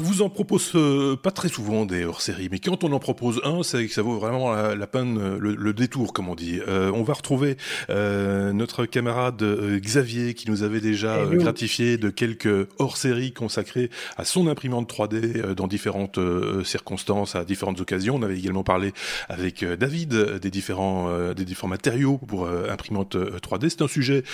on vous en propose euh, pas très souvent des hors-série, mais quand on en propose un, c'est que ça vaut vraiment la, peine, euh, le, détour, comme on dit. Euh, on va retrouver notre camarade Xavier qui nous avait déjà gratifié de quelques hors-séries consacrées à son imprimante 3D dans différentes circonstances, à différentes occasions. On avait également parlé avec David des différents, des différents matériaux pour imprimante 3D. C'est un sujet,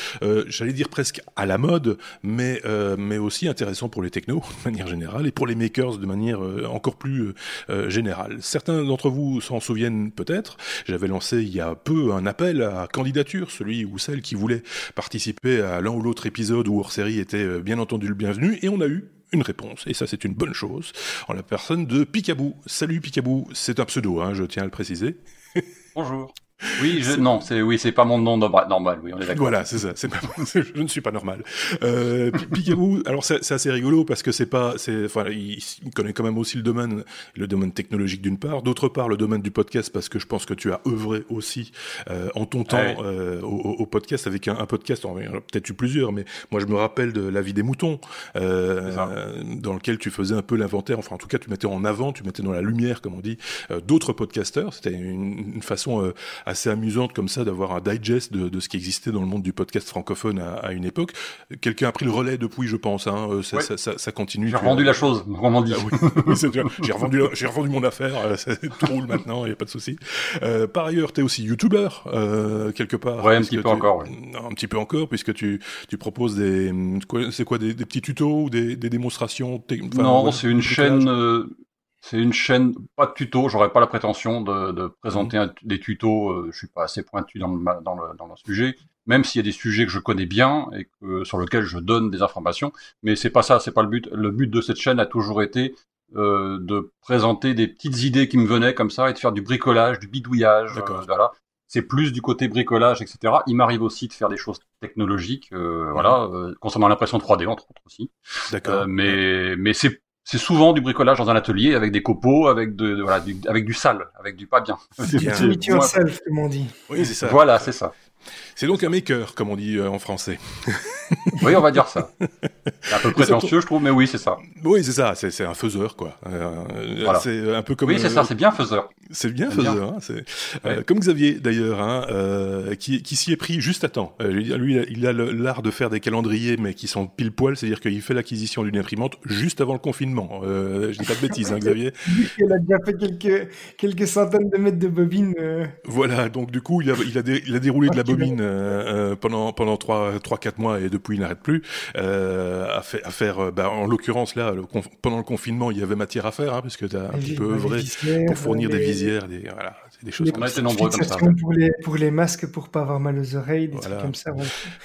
j'allais dire presque à la mode, mais, mais aussi intéressant pour les technos de manière générale et pour les makers de manière euh, encore plus euh, euh, générale. Certains d'entre vous s'en souviennent peut-être. J'avais lancé il y a peu un appel à candidature, celui ou celle qui voulait participer à l'un ou l'autre épisode ou hors série était bien entendu le bienvenu, et on a eu une réponse. Et ça, c'est une bonne chose. En la personne de Picabou. Salut Picabou, c'est un pseudo, hein, je tiens à le préciser. Bonjour. Oui, je, non, c'est oui, c'est pas mon nom normal. Oui, on est d'accord. Voilà, c'est ça. C'est pas, je ne suis pas normal. Euh, Picaboo, alors c'est assez rigolo parce que c'est pas, c'est, enfin, il, connaît quand même aussi le domaine, le domaine technologique d'une part, d'autre part le domaine du podcast parce que je pense que tu as œuvré aussi euh, en ton temps euh, au, au, podcast avec un, un podcast, peut-être eu plusieurs, mais moi je me rappelle de la vie des moutons, euh, dans lequel tu faisais un peu l'inventaire. Enfin, en tout cas, tu mettais en avant, tu mettais dans la lumière, comme on dit, euh, d'autres podcasteurs. C'était une, une, façon assez amusante comme ça d'avoir un digest de, ce qui existait dans le monde du podcast francophone à, une époque. Quelqu'un a pris le relais depuis, je pense. Hein. Euh, ça, ça, ça, continue. J'ai revendu la chose, vraiment dit. Ah j'ai revendu, j'ai revendu mon affaire. Euh, tout roule maintenant, il n'y a pas de souci. Euh, par ailleurs, tu es aussi youtubeur quelque part. Ouais, un petit peu encore. Un petit peu encore, puisque tu, tu proposes des, c'est quoi, des, petits tutos ou des, démonstrations. non, c'est une chaîne c'est une chaîne, pas de tuto, j'aurais pas la prétention de, de présenter mmh. des tutos, euh, je suis pas assez pointu dans le, dans le, dans le sujet, même s'il y a des sujets que je connais bien et que, sur lesquels je donne des informations, mais c'est pas ça, c'est pas le but. Le but de cette chaîne a toujours été euh, de présenter des petites idées qui me venaient comme ça et de faire du bricolage, du bidouillage, euh, voilà. C'est plus du côté bricolage, etc. Il m'arrive aussi de faire des choses technologiques, euh, voilà, mmh. euh, concernant l'impression 3D entre autres aussi. D'accord. mais mais c'est c'est souvent du bricolage dans un atelier avec des copeaux, avec de, voilà, du, avec du sale, avec du pas bien. C'est it comme on dit. Oui, c'est ça. Voilà, c'est ça. C'est donc un maker, comme on dit euh, en français. oui, on va dire ça. C'est un peu prétentieux, je trouve, mais oui, c'est ça. Oui, c'est ça. C'est un faiseur, quoi. Euh, c'est un peu comme. Oui, c'est ça. C'est bien faiseur. C'est bien faiseur. Hein, euh, comme Xavier, d'ailleurs, hein, qui, qui s'y est pris juste à temps. lui, il a l'art de faire des calendriers, mais qui sont pile poil, c'est-à-dire qu'il fait l'acquisition d'une imprimante juste avant le confinement. je dis pas de bêtises, hein, Xavier. il a déjà fait quelques quelques centaines de mètres de bobines. Voilà. Donc du coup, il a il a, il a déroulé de la bobine euh, euh, pendant pendant trois trois quatre mois et depuis il n'arrête plus euh, à, à faire. Bah, en l'occurrence là, pendant le confinement, il y avait matière à faire hein, puisque tu as un petit peu œuvré pour fournir des visières, des voilà, des choses comme ça. nombreux comme ça. Pour les pour les masques pour pas avoir mal aux oreilles, des trucs comme ça.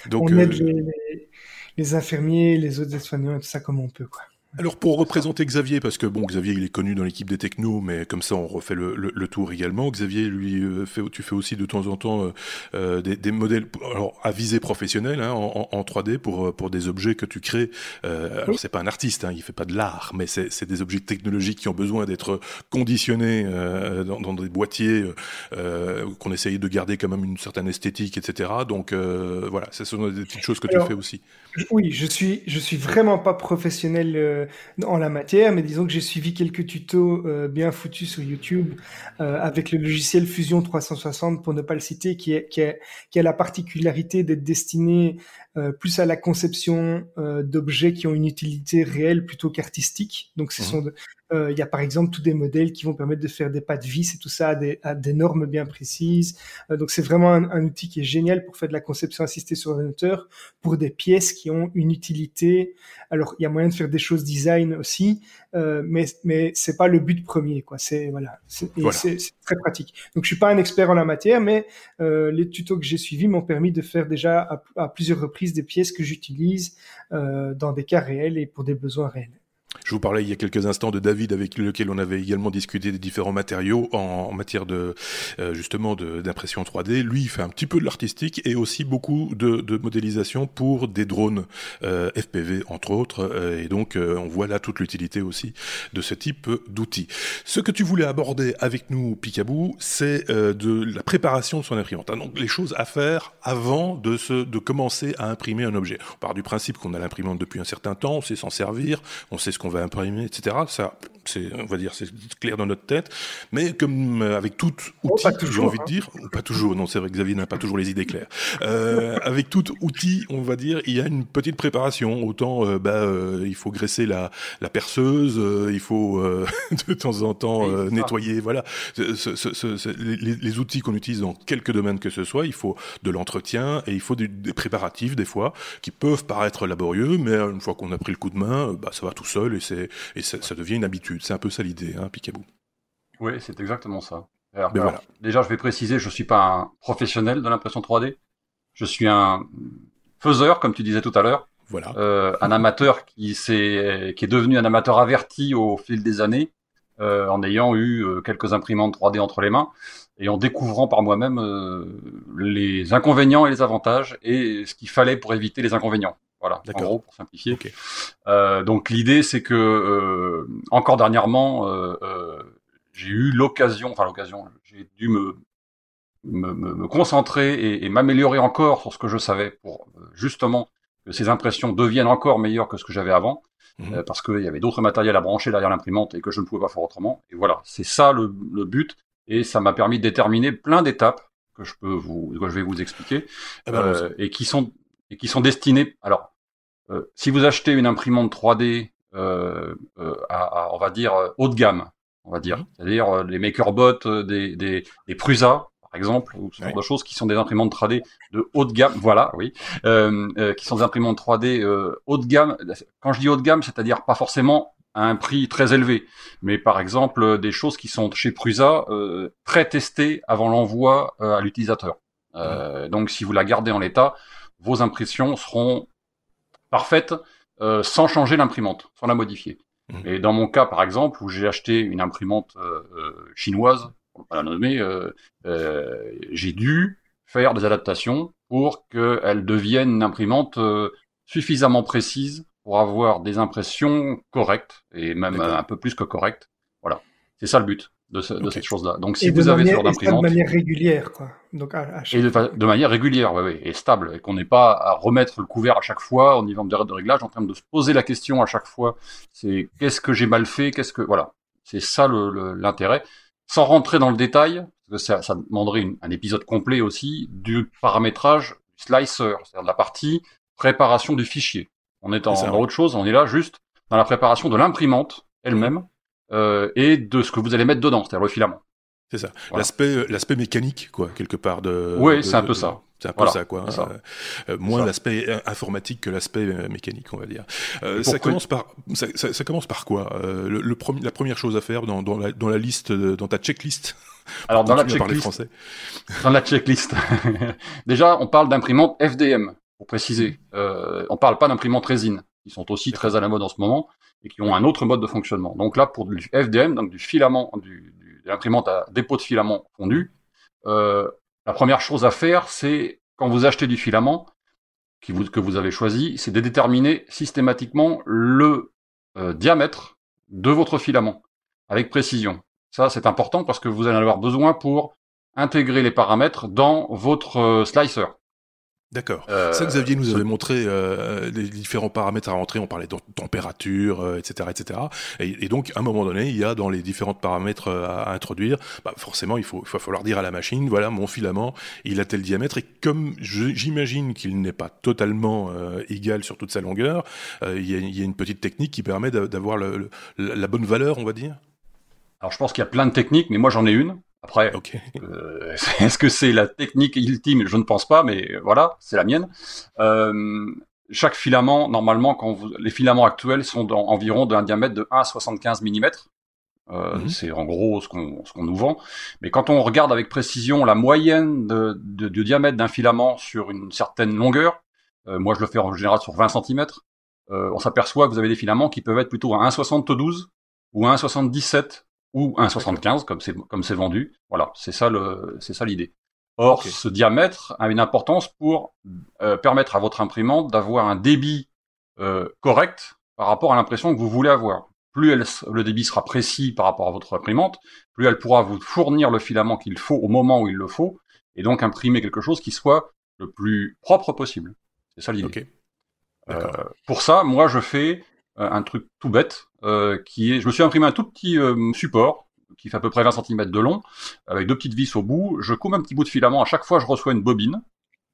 Donc, on aide les, les, infirmiers, les autres soignants et tout ça comme on peut quoi. Alors pour représenter Xavier, parce que bon, Xavier il est connu dans l'équipe des technos, mais comme ça on refait le, le, tour également. Xavier, lui, euh, fait, tu fais aussi de temps en temps euh, euh, des, des, modèles alors, à visée professionnelle hein, en, en, 3D pour pour des objets que tu crées. Euh, alors c'est pas un artiste, hein, il fait pas de l'art, mais c'est des objets technologiques qui ont besoin d'être conditionnés euh, dans, dans, des boîtiers qu'on essaye de garder quand même une certaine esthétique, etc. Donc voilà, ce sont des petites choses que tu fais aussi. Oui, je suis je suis vraiment pas professionnel euh, en la matière, mais disons que j'ai suivi quelques tutos euh, bien foutus sur YouTube euh, avec le logiciel Fusion 360 pour ne pas le citer, qui, est, qui, est, qui a la particularité d'être destiné plus à la conception d'objets qui ont une utilité réelle plutôt qu'artistique. Donc, ce mmh. sont il y a par exemple tous des modèles qui vont permettre de faire des pas de vis et tout ça à des, à des normes bien précises. donc c'est vraiment un, un, outil qui est génial pour faire de la conception assistée sur ordinateur pour des pièces qui ont une utilité. Alors il y a moyen de faire des choses design aussi, euh, mais mais c'est pas le but premier quoi. C'est voilà, c'est très pratique. Donc je suis pas un expert en la matière, mais euh, les tutos que j'ai suivis m'ont permis de faire déjà à, à, plusieurs reprises des pièces que j'utilise euh, dans des cas réels et pour des besoins réels. Je vous parlais il y a quelques instants de David avec lequel on avait également discuté des différents matériaux en, matière de euh, justement d'impression 3D. Lui, il fait un petit peu de l'artistique et aussi beaucoup de, modélisation pour des drones euh, FPV entre autres. Euh, et donc on voit là toute l'utilité aussi de ce type d'outils. Ce que tu voulais aborder avec nous, Picabou, c'est de la préparation de son imprimante. Hein, donc les choses à faire avant de se de commencer à imprimer un objet. On part du principe qu'on a l'imprimante depuis un certain temps, on sait s'en servir, on sait ce qu'on va imprimer, etc. Ça, c'est, on va dire, c'est clair dans notre tête. Mais comme euh, avec tout oh, outil, j'ai envie de hein. dire, pas toujours, non, c'est vrai que Xavier n'a pas toujours les idées claires. Euh, avec tout outil, on va dire, il y a une petite préparation. Autant, euh, bah, il faut graisser la, la perceuse, il faut de temps en temps nettoyer. Voilà, ce, ce, ce, les, les, outils qu'on utilise dans quelques domaines que ce soit, il faut de l'entretien et il faut des, des préparatifs des fois qui peuvent paraître laborieux, mais une fois qu'on a pris le coup de main, bah, ça va tout seul et c'est et ça, ça devient une habitude. C'est un peu ça l'idée, hein, Picaboo. Oui, c'est exactement ça. Alors, voilà. Déjà, je vais préciser, je ne suis pas un professionnel de l'impression 3D. Je suis un faiseur, comme tu disais tout à l'heure. Voilà. Euh, un amateur qui, est, qui est devenu un amateur averti au fil des années, euh, en ayant eu euh, quelques imprimantes 3D entre les mains et en découvrant par moi-même euh, les inconvénients et les avantages et ce qu'il fallait pour éviter les inconvénients. Voilà, en gros, pour simplifier. Euh, donc l'idée, c'est que euh, encore dernièrement, euh, j'ai eu l'occasion, enfin l'occasion, j'ai dû me, me, me concentrer et, et m'améliorer encore sur ce que je savais pour justement que ces impressions deviennent encore meilleures que ce que j'avais avant, mmh. parce qu'il y avait d'autres matériels à brancher derrière l'imprimante et que je ne pouvais pas faire autrement. Et voilà, c'est ça le, le but, et ça m'a permis de déterminer plein d'étapes que je peux vous, que je vais vous expliquer, eh ben, euh, et qui sont et qui sont destinés. Alors, euh, si vous achetez une imprimante 3D euh, euh, à, à, on va dire haut de gamme, on va dire, c'est-à-dire les MakerBot des, des, des Prusa, par exemple, ou ce genre de choses qui sont des imprimantes 3D de haut de gamme, voilà, oui, euh, euh, qui sont des imprimantes 3D euh, haut de gamme. Quand je dis haut de gamme, c'est-à-dire pas forcément à un prix très élevé, mais par exemple des choses qui sont chez Prusa euh, très testées avant l'envoi à l'utilisateur. Donc si vous la gardez en l'état, vos impressions seront parfaites euh, sans changer l'imprimante, sans la modifier. Mmh. Et dans mon cas, par exemple, où j'ai acheté une imprimante euh, euh chinoise, pour pas la nommer, euh, euh, j'ai dû faire des adaptations pour qu'elle devienne une imprimante suffisamment précise pour avoir des impressions correctes, et même un peu plus que correctes. Voilà, c'est ça le but de, ce, de cette chose-là. Donc si vous avez ce genre d'imprimante... de manière régulière, quoi. Donc, à, à chaque... Et de, de, manière régulière, oui, oui, et stable, et qu'on n'ait pas à remettre le couvert à chaque fois au niveau de, de réglage, en train de se poser la question à chaque fois, c'est qu'est-ce que j'ai mal fait, qu'est-ce que... Voilà, c'est ça l'intérêt. Sans rentrer dans le détail, parce que ça, ça demanderait une, un épisode complet aussi, du paramétrage du slicer, c'est-à-dire de la partie préparation du fichier. On est, en, dans autre chose, on est là juste dans la préparation de l'imprimante elle-même, euh, et de ce que vous allez mettre dedans, c'est-à-dire le filament. C'est ça. L'aspect, euh, l'aspect mécanique, quoi, quelque part de. Oui, c'est un peu ça. C'est un peu voilà, ça, quoi. Ça. Euh, moins l'aspect informatique que l'aspect mécanique, on va dire. Euh, ça commence par, ça, ça, ça, commence par quoi euh, le, le premier, La première chose à faire dans, dans, la, dans la liste, dans ta checklist. Alors dans la checklist. Dans la checklist. Déjà, on parle d'imprimante FDM, pour préciser. Euh, on parle pas d'imprimante résine, qui sont aussi très à la mode en ce moment et qui ont un autre mode de fonctionnement. Donc là, pour du FDM, donc du filament, du, du, de l'imprimante à dépôt de filament fondu, euh, la première chose à faire, c'est quand vous achetez du filament qui vous, que vous avez choisi, c'est de déterminer systématiquement le euh, diamètre de votre filament avec précision. Ça, c'est important parce que vous allez avoir besoin pour intégrer les paramètres dans votre euh, slicer. D'accord. Euh, ça, Xavier nous avait montré euh, les différents paramètres à rentrer. On parlait de température, euh, etc., etc. Et, et, donc, à un moment donné, il y a dans les différents paramètres à, à introduire, bah, forcément, il faut, il va falloir dire à la machine, voilà, mon filament, il a tel diamètre. Et comme j'imagine qu'il n'est pas totalement euh, égal sur toute sa longueur, euh, il y, a, il, y a, une petite technique qui permet d'avoir la bonne valeur, on va dire? Alors, je pense qu'il y a plein de techniques, mais moi, j'en ai une. Après, okay. euh, est-ce que c'est la technique ultime? Je ne pense pas, mais voilà, c'est la mienne. Euh, chaque filament, normalement, quand vous, les filaments actuels sont environ d'un diamètre de 1 à 75 mm. Euh, mm -hmm. C'est en gros ce qu'on ce qu'on nous vend. Mais quand on regarde avec précision la moyenne de, de, de diamètre d'un filament sur une certaine longueur, euh, moi je le fais en général sur 20 cm, euh, on s'aperçoit que vous avez des filaments qui peuvent être plutôt à 1,72 ou à 1,77 ou 1,75 comme c'est comme c'est vendu. Voilà, c'est ça le c'est ça l'idée. Or, okay. ce diamètre a une importance pour euh, permettre à votre imprimante d'avoir un débit euh, correct par rapport à l'impression que vous voulez avoir. Plus elle, le débit sera précis par rapport à votre imprimante, plus elle pourra vous fournir le filament qu'il faut au moment où il le faut, et donc imprimer quelque chose qui soit le plus propre possible. C'est ça l'idée. Okay. Euh, pour ça, moi, je fais un truc tout bête, qui est, je me suis imprimé un tout petit support qui fait à peu près 20 cm de long, avec deux petites vis au bout. Je coupe un petit bout de filament. À chaque fois, je reçois une bobine,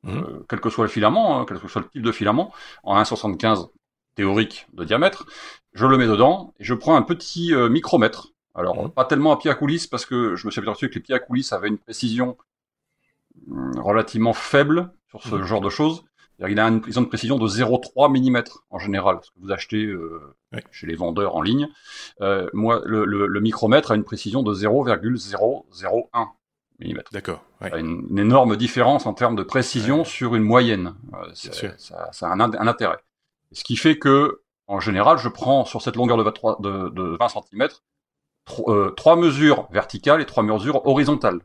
mmh. quel que soit le filament, hein, quel que soit le type de filament, en 1,75 théorique de diamètre. Je le mets dedans et je prends un petit micromètre. Alors, mmh. pas tellement à pied à coulisses parce que je me suis aperçu que les pieds à coulisses avaient une précision hum, relativement faible sur ce mmh. genre de choses. Il a une, ont une précision de 0,3 mm en général, ce que vous achetez euh, chez les vendeurs en ligne. Euh, moi, le, le, le, micromètre a une précision de 0,001 mm. D'accord. Ouais. Une, une, énorme différence en termes de précision ouais. sur une moyenne. Euh, ça, ça, a un, un, intérêt. Ce qui fait que, en général, je prends sur cette longueur de, 23, de, de 20 cm euh, trois mesures verticales et trois mesures horizontales.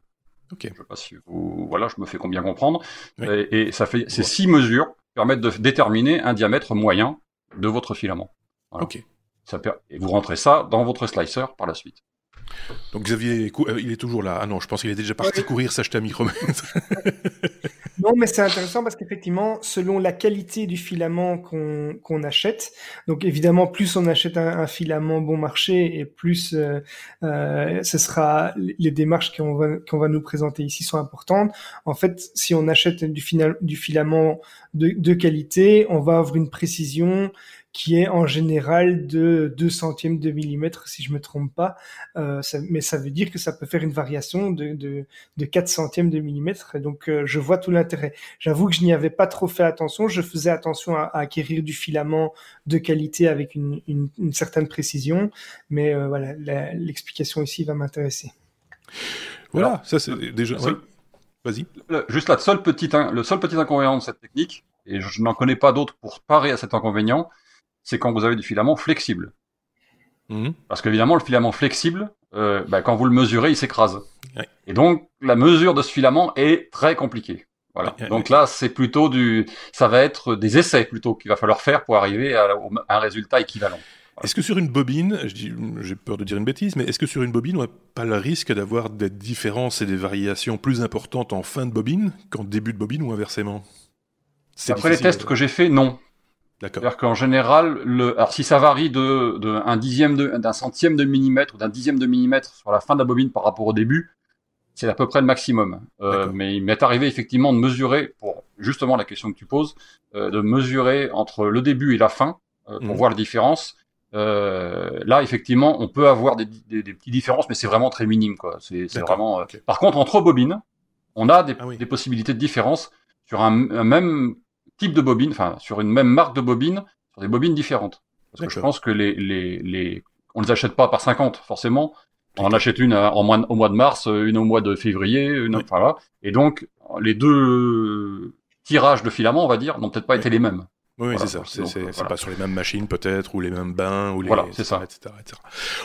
Okay. Je sais pas si vous, voilà, je me fais combien comprendre. Oui. Et, et, ça fait, ces six mesures permettent de déterminer un diamètre moyen de votre filament. Voilà. Ok. Ça, et vous rentrez ça dans votre slicer par la suite. Donc Xavier, euh, il est toujours là. Ah non, je pense qu'il est déjà parti courir s'acheter un micromètre. non, mais c'est intéressant parce qu'effectivement, selon la qualité du filament qu'on qu achète, donc évidemment, plus on achète un, un filament bon marché et plus euh, euh, ce sera les démarches qu'on va, va nous présenter ici sont importantes. En fait, si on achète du, final, du filament de, de qualité, on va avoir une précision qui est en général de 2 centièmes de millimètre, si je me trompe pas. Euh, ça, mais ça veut dire que ça peut faire une variation de, de, de 4 centièmes de millimètre. Et donc, euh, je vois tout l'intérêt. J'avoue que je n'y avais pas trop fait attention. Je faisais attention à, à acquérir du filament de qualité avec une, une, une certaine précision. Mais euh, voilà, l'explication ici va m'intéresser. Voilà, Alors, ça c'est déjà... Ouais. Vas-y. Juste la seule petite, le seul petit inconvénient de cette technique, et je n'en connais pas d'autres pour parer à cet inconvénient, c'est quand vous avez du filament flexible. Mmh. Parce qu'évidemment, le filament flexible, euh, bah, quand vous le mesurez, il s'écrase. Ouais. Et donc, la mesure de ce filament est très compliquée. Voilà. Ouais, donc ouais. là, c'est plutôt du, ça va être des essais plutôt qu'il va falloir faire pour arriver à, à un résultat équivalent. Voilà. Est-ce que sur une bobine, j'ai peur de dire une bêtise, mais est-ce que sur une bobine, on n'a pas le risque d'avoir des différences et des variations plus importantes en fin de bobine qu'en début de bobine ou inversement? Après les tests que j'ai faits, non. D'accord. C'est-à-dire qu'en général, le, alors si ça varie de, de un dixième de, d'un centième de millimètre ou d'un dixième de millimètre sur la fin de la bobine par rapport au début, c'est à peu près le maximum. Euh, mais il m'est arrivé effectivement de mesurer, pour justement la question que tu poses, euh, de mesurer entre le début et la fin euh, pour mmh. voir la différence. Euh, là, effectivement, on peut avoir des, des, des petites différences, mais c'est vraiment très minime, quoi. C'est, vraiment. Euh, okay. Par contre, entre bobines, on a des, ah oui. des possibilités de différence sur un, un même type de bobine, enfin sur une même marque de bobine, sur des bobines différentes. Parce que je pense que les, les, les, on les achète pas par 50 forcément. On en achète une en mois, au mois de mars, une au mois de février, une, oui. voilà. Et donc les deux tirages de filaments, on va dire, n'ont peut-être pas oui. été les mêmes. Oui, voilà, c'est ça. C'est euh, voilà. pas sur les mêmes machines peut-être, ou les mêmes bains, ou les. Voilà, c'est ça. Etc., etc.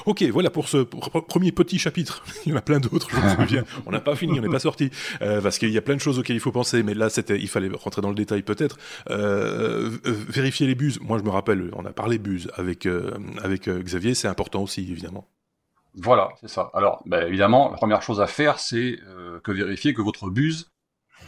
Ok, voilà pour ce premier petit chapitre. il y en a plein d'autres, je me souviens. on n'a pas fini, on n'est pas sorti. Euh, parce qu'il y a plein de choses auxquelles il faut penser, mais là, c'était, il fallait rentrer dans le détail peut-être. Euh, vérifier les buses. Moi, je me rappelle, on a parlé buses avec, euh, avec Xavier, c'est important aussi, évidemment. Voilà, c'est ça. Alors, ben, évidemment, la première chose à faire, c'est que vérifier que votre buse,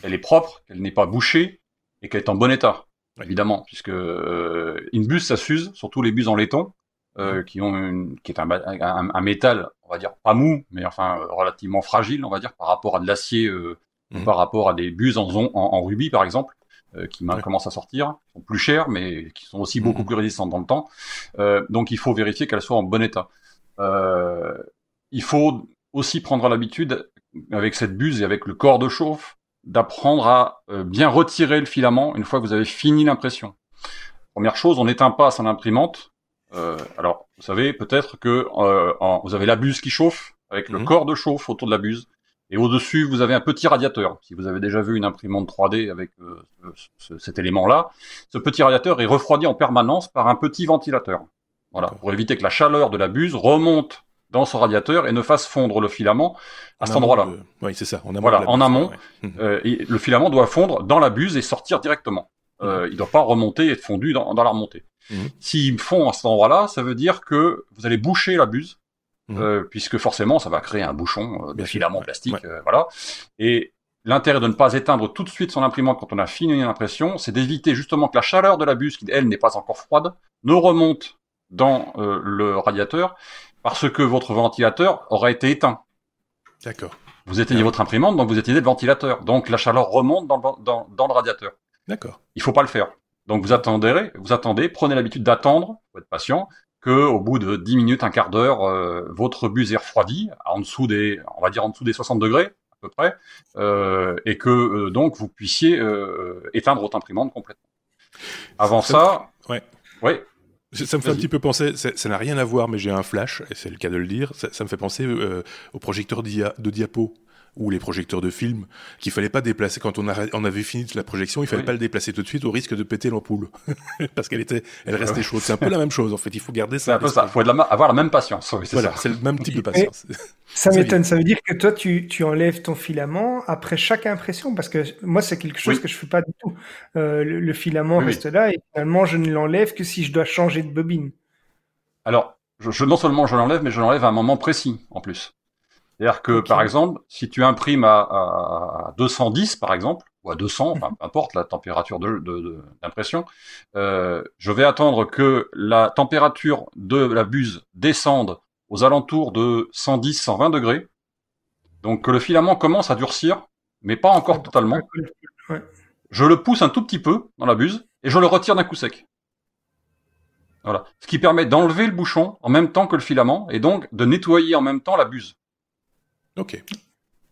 elle est propre, qu'elle n'est pas bouchée et qu'elle est en bon état évidemment, puisque euh, une buse ça s'use, surtout les buses en laiton, euh, qui ont une, qui est un, un, un, métal, on va dire pas mou, mais enfin relativement fragile, on va dire, par rapport à de l'acier, euh, mmh. par rapport à des buses en, en, en rubis par exemple, euh, qui ouais. commencent à sortir, qui sont plus chères, mais qui sont aussi beaucoup plus résistantes dans le temps. Euh, donc il faut vérifier qu'elles soient en bon état. Euh, il faut aussi prendre l'habitude avec cette buse et avec le corps de chauffe d'apprendre à euh, bien retirer le filament une fois que vous avez fini l'impression. Première chose, on n'éteint pas son imprimante. Euh, alors, vous savez peut-être que euh, en, vous avez la buse qui chauffe avec le mmh. corps de chauffe autour de la buse, et au-dessus vous avez un petit radiateur. Si vous avez déjà vu une imprimante 3D avec euh, ce, cet élément-là, ce petit radiateur est refroidi en permanence par un petit ventilateur. Voilà, pour éviter que la chaleur de la buse remonte dans son radiateur et ne fasse fondre le filament à cet endroit-là. De... Oui, c'est ça. En amont voilà, en amont, ouais. euh, le filament doit fondre dans la buse et sortir directement. Euh, mmh. il ne doit pas remonter et être fondu dans, dans la remontée. Mmh. S'il fond à cet endroit-là, ça veut dire que vous allez boucher la buse, mmh. euh, puisque forcément, ça va créer un bouchon de filament plastique, ouais. Voilà. Et l'intérêt de ne pas éteindre tout de suite son imprimante quand on a fini l'impression, c'est d'éviter justement que la chaleur de la buse, qui elle n'est pas encore froide, ne remonte dans le radiateur parce que votre ventilateur aurait été éteint. D'accord. Vous éteignez votre imprimante, donc vous éteignez le ventilateur. Donc la chaleur remonte dans le, dans, dans le radiateur. D'accord. Il faut pas le faire. Donc vous attendez, vous attendez, prenez l'habitude d'attendre, faut être patient, que au bout de 10 minutes, un quart d'heure, euh, votre buse est refroidie, en dessous des, on va dire en dessous des 60 degrés à peu près, euh, et que euh, donc vous puissiez éteindre votre imprimante complètement. Avant ça, ça ouais. ouais. Ça me fait un petit peu penser, ça n'a rien à voir, mais j'ai un flash, et c'est le cas de le dire, ça, ça me fait penser euh, au projecteur de diapo ou les projecteurs de films qu'il fallait pas déplacer quand on, a, on avait fini la projection, il fallait pas le déplacer tout de suite au risque de péter l'ampoule parce qu'elle était, elle restait chaude. C'est un peu la même chose en fait. Il faut garder ça. C'est un peu ça. Il faut avoir la même patience. Oui, voilà, c'est le même type de patience. ça m'étonne. Ça veut dire que toi, tu, tu enlèves ton filament après chaque impression? Parce que moi, c'est quelque chose que je fais pas du tout. Euh, le, le, filament reste là et finalement, je ne l'enlève que si je dois changer de bobine. Alors, je, je, non seulement je l'enlève, mais je l'enlève à un moment précis en plus. C'est-à-dire que, okay. par exemple, si tu imprimes à, à, 210, par exemple, ou à 200, enfin, peu importe la température d'impression, de, de, euh, je vais attendre que la température de la buse descende aux alentours de 110-120 degrés. Donc que le filament commence à durcir, mais pas encore totalement. Je le pousse un tout petit peu dans la buse et je le retire d'un coup sec. Voilà. Ce qui permet d'enlever le bouchon en même temps que le filament et donc de nettoyer en même temps la buse. Ok.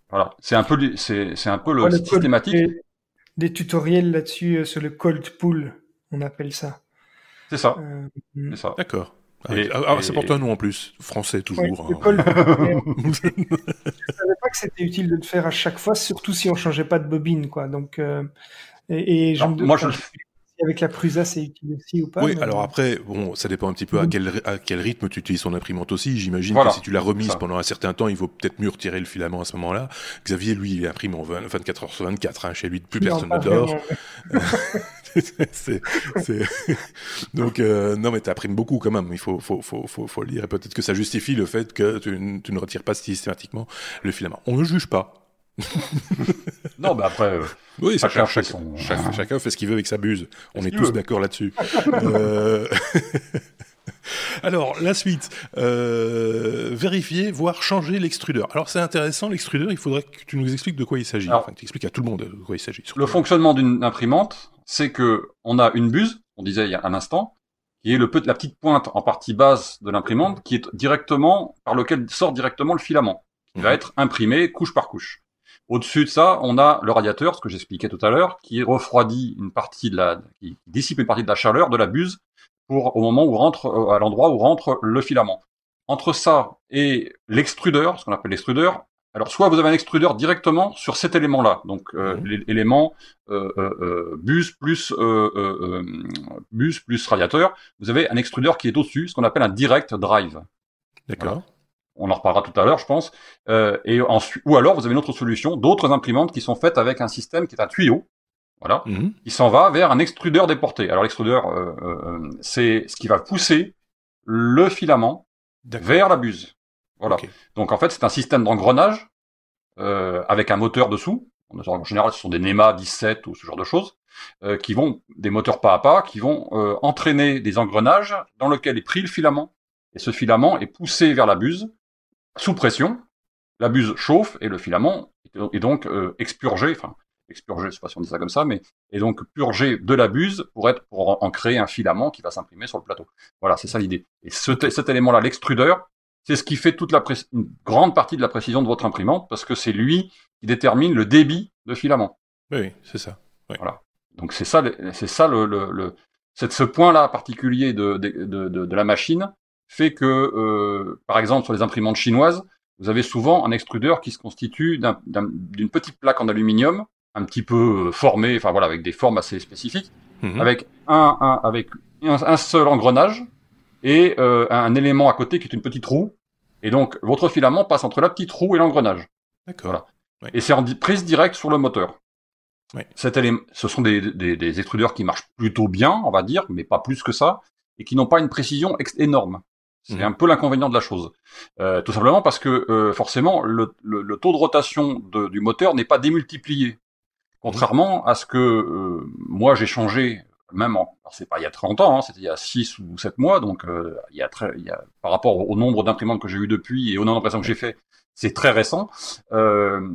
Voilà, c'est un peu, c'est, c'est un peu le, le systématique. Des, des, tutoriels là-dessus euh, sur le cold pool, on appelle ça. C'est ça. Euh, c'est ça. D'accord. Et, ah, ah, c'est pour toi, nous, en plus. Français, toujours. Ouais, hein. je savais pas que c'était utile de le faire à chaque fois, surtout si on changeait pas de bobine, quoi. Donc, euh, et, et Alors, moi, je le avec la Prusa, c'est utile aussi ou pas Oui, mais... alors après, bon, ça dépend un petit peu à quel, à quel rythme tu utilises ton imprimante aussi. J'imagine voilà, que si tu l'as remise ça. pendant un certain temps, il vaut peut-être mieux retirer le filament à ce moment-là. Xavier, lui, il imprime en 20, 24 heures sur 24. Hein. Chez lui, plus personne ne dort. c'est, Donc, euh, non, mais tu imprimes beaucoup quand même. Il faut, faut, faut, faut, faut le dire. Et peut-être que ça justifie le fait que tu, tu ne retires pas systématiquement le filament. On ne juge pas. non, mais après, euh, oui, chacun, chacun, son... chacun, chacun, fait ce qu'il veut avec sa buse. On est tous d'accord là-dessus. euh... Alors, la suite, euh, vérifier, voire changer l'extrudeur. Alors, c'est intéressant, l'extrudeur, il faudrait que tu nous expliques de quoi il s'agit. Enfin, tu expliques à tout le monde de quoi il s'agit. Le fonctionnement d'une imprimante, c'est que on a une buse, on disait il y a un instant, qui est le, la petite pointe en partie basse de l'imprimante, qui est directement, par lequel sort directement le filament, qui mmh. va être imprimé couche par couche. Au-dessus de ça, on a le radiateur, ce que j'expliquais tout à l'heure, qui refroidit une partie de la, qui dissipe une partie de la chaleur de la buse pour au moment où rentre, euh, à l'endroit où rentre le filament. Entre ça et l'extrudeur, ce qu'on appelle l'extrudeur, alors soit vous avez un extrudeur directement sur cet élément-là, donc euh, mmh. l'élément euh, euh, bus plus euh, bus plus radiateur, vous avez un extrudeur qui est au-dessus, ce qu'on appelle un direct drive. D'accord. Voilà on en reparlera tout à l'heure, je pense. Euh, et ensuite, ou alors vous avez une autre solution, d'autres imprimantes qui sont faites avec un système qui est un tuyau, voilà, Mhm. mm -hmm. qui s'en va vers un extrudeur déporté. Alors l'extrudeur, euh, euh, c'est ce qui va pousser le filament vers la buse. Voilà. Okay. Donc en fait, c'est un système d'engrenage euh, avec un moteur dessous. En général, ce sont des NEMA 17 ou ce genre de choses euh, qui vont des moteurs pas à pas, qui vont euh, entraîner des engrenages dans lesquels est pris le filament. Et ce filament est poussé vers la buse sous pression, la buse chauffe et le filament est donc euh, expurgé, enfin expurgé, je sais pas si on dit ça comme ça, mais est donc purgé de la buse pour être pour en créer un filament qui va s'imprimer sur le plateau. Voilà, c'est ça l'idée. Et ce, cet élément-là, l'extrudeur, c'est ce qui fait toute la une grande partie de la précision de votre imprimante parce que c'est lui qui détermine le débit de filament. Oui, c'est ça. Oui. Voilà. Donc c'est ça, c'est ça le, le, le c'est ce point-là particulier de, de, de, de, la machine fait que, euh, par exemple, sur les imprimantes chinoises, vous avez souvent un extrudeur qui se constitue d'une un, petite plaque en aluminium, un petit peu formée, enfin voilà, avec des formes assez spécifiques, mmh. avec un, un avec un, un, seul engrenage et euh, un élément à côté qui est une petite roue. Et donc, votre filament passe entre la petite roue et l'engrenage. D'accord. Voilà. Oui. Et c'est en prise directe sur le moteur. Oui. Cet élément, ce sont des, des, des, extrudeurs qui marchent plutôt bien, on va dire, mais pas plus que ça, et qui n'ont pas une précision énorme. C'est mmh. un peu l'inconvénient de la chose. Euh, tout simplement parce que euh, forcément, le, le, le, taux de rotation de, du moteur n'est pas démultiplié. Contrairement mmh. à ce que euh, moi j'ai changé même en, c'est pas il y a 30 ans, hein, c'était il y a 6 ou 7 mois, donc il y a très, il y a, par rapport au nombre d'imprimantes que j'ai eu depuis et au nombre d'impressions que j'ai fait, c'est très récent. Euh,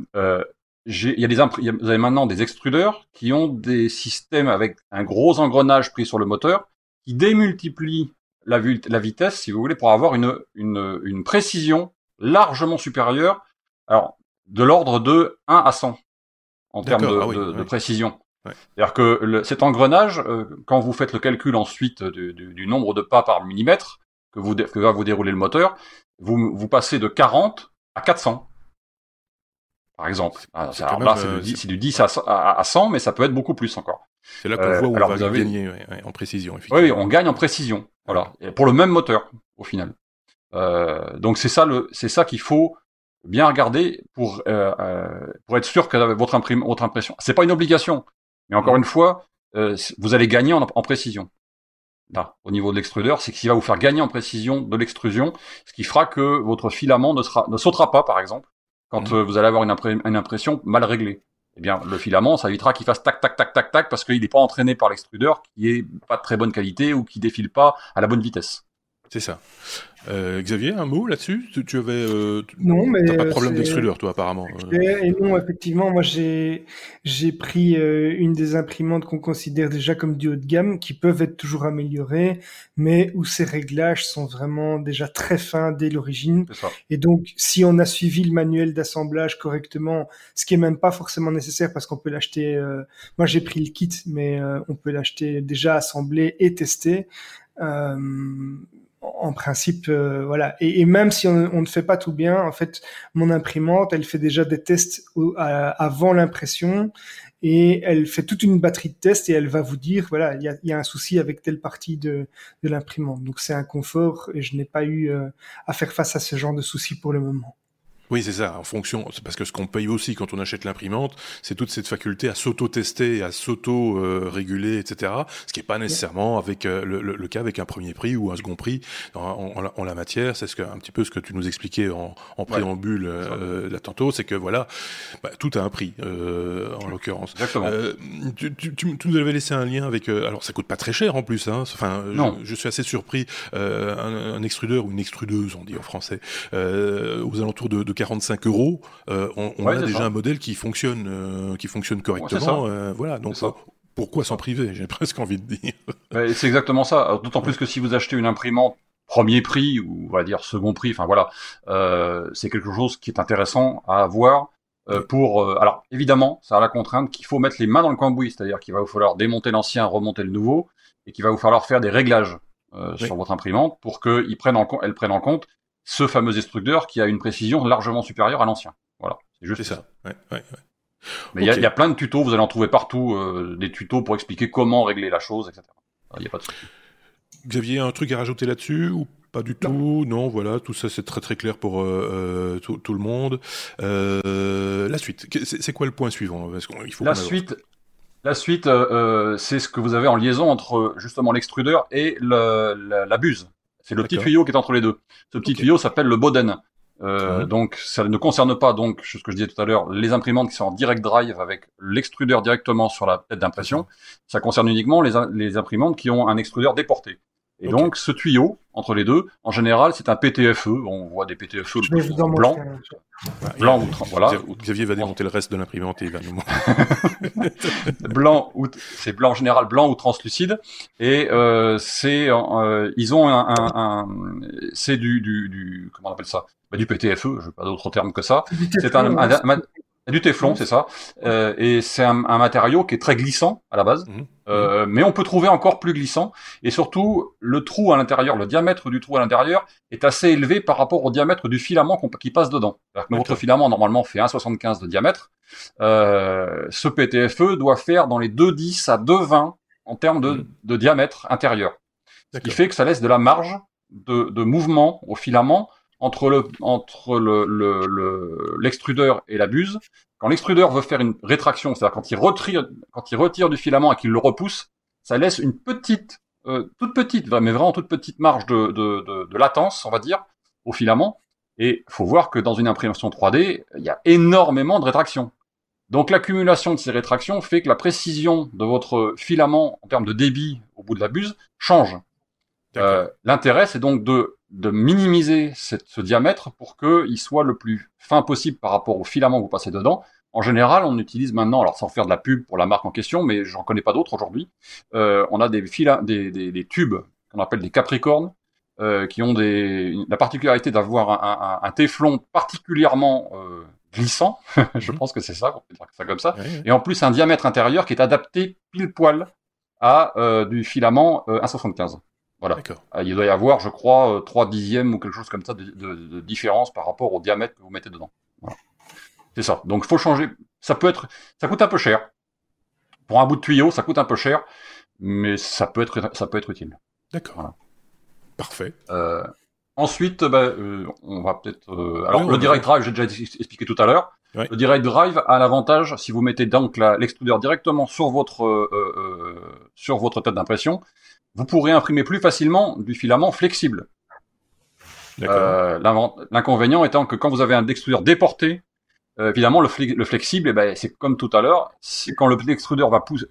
il y a des vous avez maintenant des extrudeurs qui ont des systèmes avec un gros engrenage pris sur le moteur qui démultiplient la, la vitesse, si vous voulez, pour avoir une, une, une précision largement supérieure. Alors, de l'ordre de 1 à 100 en termes de, ah de, précision. C'est-à-dire que le, cet engrenage, euh, quand vous faites le calcul ensuite du, du, nombre de pas par millimètre que, vous, que va vous dérouler le moteur, vous, vous passez de 40 à 400 par exemple. Ah, c'est du, du, 10 à, à, 100, mais ça peut être beaucoup plus encore. C'est là qu'on euh, voit où on va gagner en précision. Oui, on gagne en précision. Voilà, pour le même moteur au final. Euh, donc c'est ça le, c'est ça qu'il faut bien regarder pour euh, euh, pour être sûr que votre, imprime, votre impression. C'est pas une obligation, mais encore une fois, euh, vous allez gagner en, en, précision. Là, au niveau de l'extrudeur, c'est qu'il va vous faire gagner en précision de l'extrusion, ce qui fera que votre filament ne, sera, ne sautera pas, par exemple, quand mmh. vous allez avoir une, une, impression mal réglée. Eh bien, le filament, ça évitera qu'il fasse tac, tac, tac, tac, tac, parce qu'il n'est pas entraîné par l'extrudeur, qui est pas de très bonne qualité ou qui défile pas à la bonne vitesse. C'est ça. Euh, Xavier, un mot là-dessus? Tu, avais euh, non, mais t'as pas de problème d'extrudeur, toi, apparemment. Euh. Et non, effectivement, moi j'ai j'ai pris euh, une des imprimantes qu'on considère déjà comme du haut de gamme, qui peuvent être toujours améliorées, mais où ces réglages sont vraiment déjà très fins dès l'origine. Et donc, si on a suivi le manuel d'assemblage correctement, ce qui est même pas forcément nécessaire parce qu'on peut l'acheter. moi, j'ai pris le kit, mais on peut l'acheter déjà assemblé et testé. Euh, en principe, euh, voilà. Et, même si on, ne fait pas tout bien, en fait, mon imprimante, elle fait déjà des tests avant l'impression et elle fait toute une batterie de tests et elle va vous dire, voilà, il y a, un souci avec telle partie de, l'imprimante. Donc c'est un confort et je n'ai pas eu euh, à faire face à ce genre de soucis pour le moment. Oui, c'est ça, en fonction, parce que ce qu'on paye aussi quand on achète l'imprimante, c'est toute cette faculté à s'auto-tester, à s'auto-réguler, etc. Ce qui n'est pas nécessairement avec euh, le, cas avec un premier prix ou un second prix en, la matière. C'est ce que, un petit peu ce que tu nous expliquais en, préambule euh, là tantôt, c'est que voilà, bah, tout a un prix, euh, en l'occurrence. Exactement. Tu, tu, tu, nous avais laissé un lien avec, alors ça coûte pas très cher en plus, hein. Enfin, Je, je, suis assez surpris. Un, un, extrudeur ou une extrudeuse, on dit en français, aux alentours de, de 45 euros, euh, on, a déjà un modèle qui fonctionne, euh, qui fonctionne correctement. Euh, voilà, donc pourquoi s'en priver? J'ai presque envie de dire. c'est exactement ça. D'autant plus que si vous achetez une imprimante premier prix ou on va dire second prix, enfin voilà, c'est quelque chose qui est intéressant à avoir. pour alors évidemment ça a la contrainte qu'il faut mettre les mains dans le cambouis, c'est-à-dire qu'il va vous falloir démonter l'ancien, remonter le nouveau, et qu'il va vous falloir faire des réglages sur votre imprimante pour qu'elle prenne en, elle prenne en compte ce fameux extrudeur qui a une précision largement supérieure à l'ancien. Voilà, c'est juste ça. Ouais, ouais, Mais il y, a plein de tutos, vous allez en trouver partout, euh, des tutos pour expliquer comment régler la chose, etc. Il n'y a pas de souci. Xavier, un truc à rajouter là-dessus ou pas du tout? Non, voilà, tout ça c'est très très clair pour euh, euh, tout, le monde. la suite, c'est quoi le point suivant? Parce il faut La suite, la suite, c'est ce que vous avez en liaison entre justement l'extrudeur et le, la buse. C'est le petit tuyau qui est entre les deux. Ce petit tuyau s'appelle le Boden. Euh, Donc, ça ne concerne pas donc ce que je disais tout à l'heure, les imprimantes qui sont en direct drive avec l'extrudeur directement sur la tête d'impression. Ça concerne uniquement les, les imprimantes qui ont un extrudeur déporté. Et donc, ce tuyau, entre les deux, en général, c'est un PTFE. On voit des PTFE blancs. Blanc ou voilà. Xavier va démonter le reste de l'imprimante et il va nous blanc ou c'est blanc en général blanc ou translucide et euh, c'est euh, ils ont un, un, un c'est du, du, du comment on appelle ça? Bah, du PTFE, je n'ai pas d'autre terme que ça. C'est un, un, du téflon, c'est ça. Euh, et c'est un, un, matériau qui est très glissant à la base, mhm. euh, mais on peut trouver encore plus glissant. Et surtout, le trou à l'intérieur, le diamètre du trou à l'intérieur est assez élevé par rapport au diamètre du filament qui passe dedans. notre filament normalement fait 1,75 de diamètre. Euh, ce PTFE doit faire dans les 2,10 à 2,20 en termes de, mhm. de diamètre intérieur. Ce qui fait que ça laisse de la marge de, de mouvement au filament entre le entre le l'extrudeur le, et la buse. Quand l'extrudeur veut faire une rétraction, c'est-à-dire quand il retire quand il retire du filament et qu'il le repousse, ça laisse une petite euh, toute petite, mais vraiment toute petite marge de, de, de, de latence, on va dire, au filament. Et faut voir que dans une imprimation 3D, il y a énormément de rétraction. Donc l'accumulation de ces rétractions fait que la précision de votre filament en termes de débit au bout de la buse change. Euh, L'intérêt, c'est donc de, de minimiser cette, ce diamètre pour qu'il soit le plus fin possible par rapport au filament que vous passez dedans. En général, on utilise maintenant, alors sans faire de la pub pour la marque en question, mais j'en connais pas d'autres aujourd'hui, euh, on a des, des, des, des tubes qu'on appelle des capricornes, euh, qui ont des, la particularité d'avoir un, un, un, téflon particulièrement euh, glissant, je mhm. pense que c'est ça, on peut dire ça comme ça, et en plus un diamètre intérieur qui est adapté pile poil à euh, du filament 1,75. Voilà. Il doit y avoir, je crois, 3 dixièmes ou quelque chose comme ça de, de, de, différence par rapport au diamètre que vous mettez dedans. Voilà. C'est ça. Donc, il faut changer. Ça peut être, ça coûte un peu cher. Pour un bout de tuyau, ça coûte un peu cher, mais ça peut être, ça peut être utile. D'accord. Voilà. Parfait. Euh, ensuite, bah, euh, on va peut-être. Euh, alors, le direct drive, j'ai déjà expliqué tout à l'heure. Le direct drive a l'avantage, si vous mettez donc l'extrudeur directement sur votre euh, euh, sur votre tête d'impression, vous pourrez imprimer plus facilement du filament flexible. L'inconvénient étant que quand vous avez un extrudeur déporté, euh, évidemment, le, le flexible, eh ben, c'est comme tout à l'heure, quand l'extrudeur va, pousser,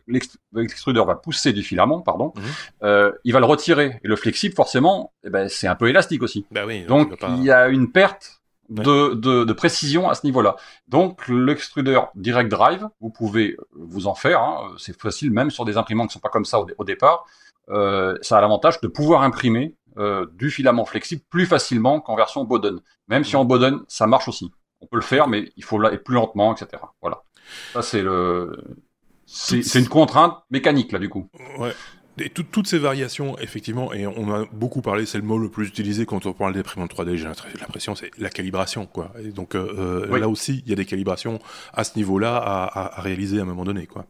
va pousser du filament, pardon, mhm. euh, il va le retirer. Et le flexible, forcément, eh ben, c'est un peu élastique aussi. Bah oui, donc, il y a une perte de, de, de, précision à ce niveau-là. Donc, l'extrudeur direct drive, vous pouvez vous en faire. Hein, c'est facile, même sur des imprimantes qui sont pas comme ça au, départ. Euh, ça a l'avantage de pouvoir imprimer euh, du filament flexible plus facilement qu'en version Bowden. Même si en Bowden, ça marche aussi on peut le faire, mais il faut aller plus lentement, etc. Voilà. Ça, c'est le, c'est une contrainte mécanique, là, du coup. Ouais. Et toutes ces variations, effectivement, et on a beaucoup parlé, c'est le mot le plus utilisé quand on parle d'imprimante 3D, j'ai l'impression, c'est la calibration, quoi. Et donc euh, là aussi, il y a des calibrations à ce niveau-là à, à, à, réaliser à un moment donné, quoi.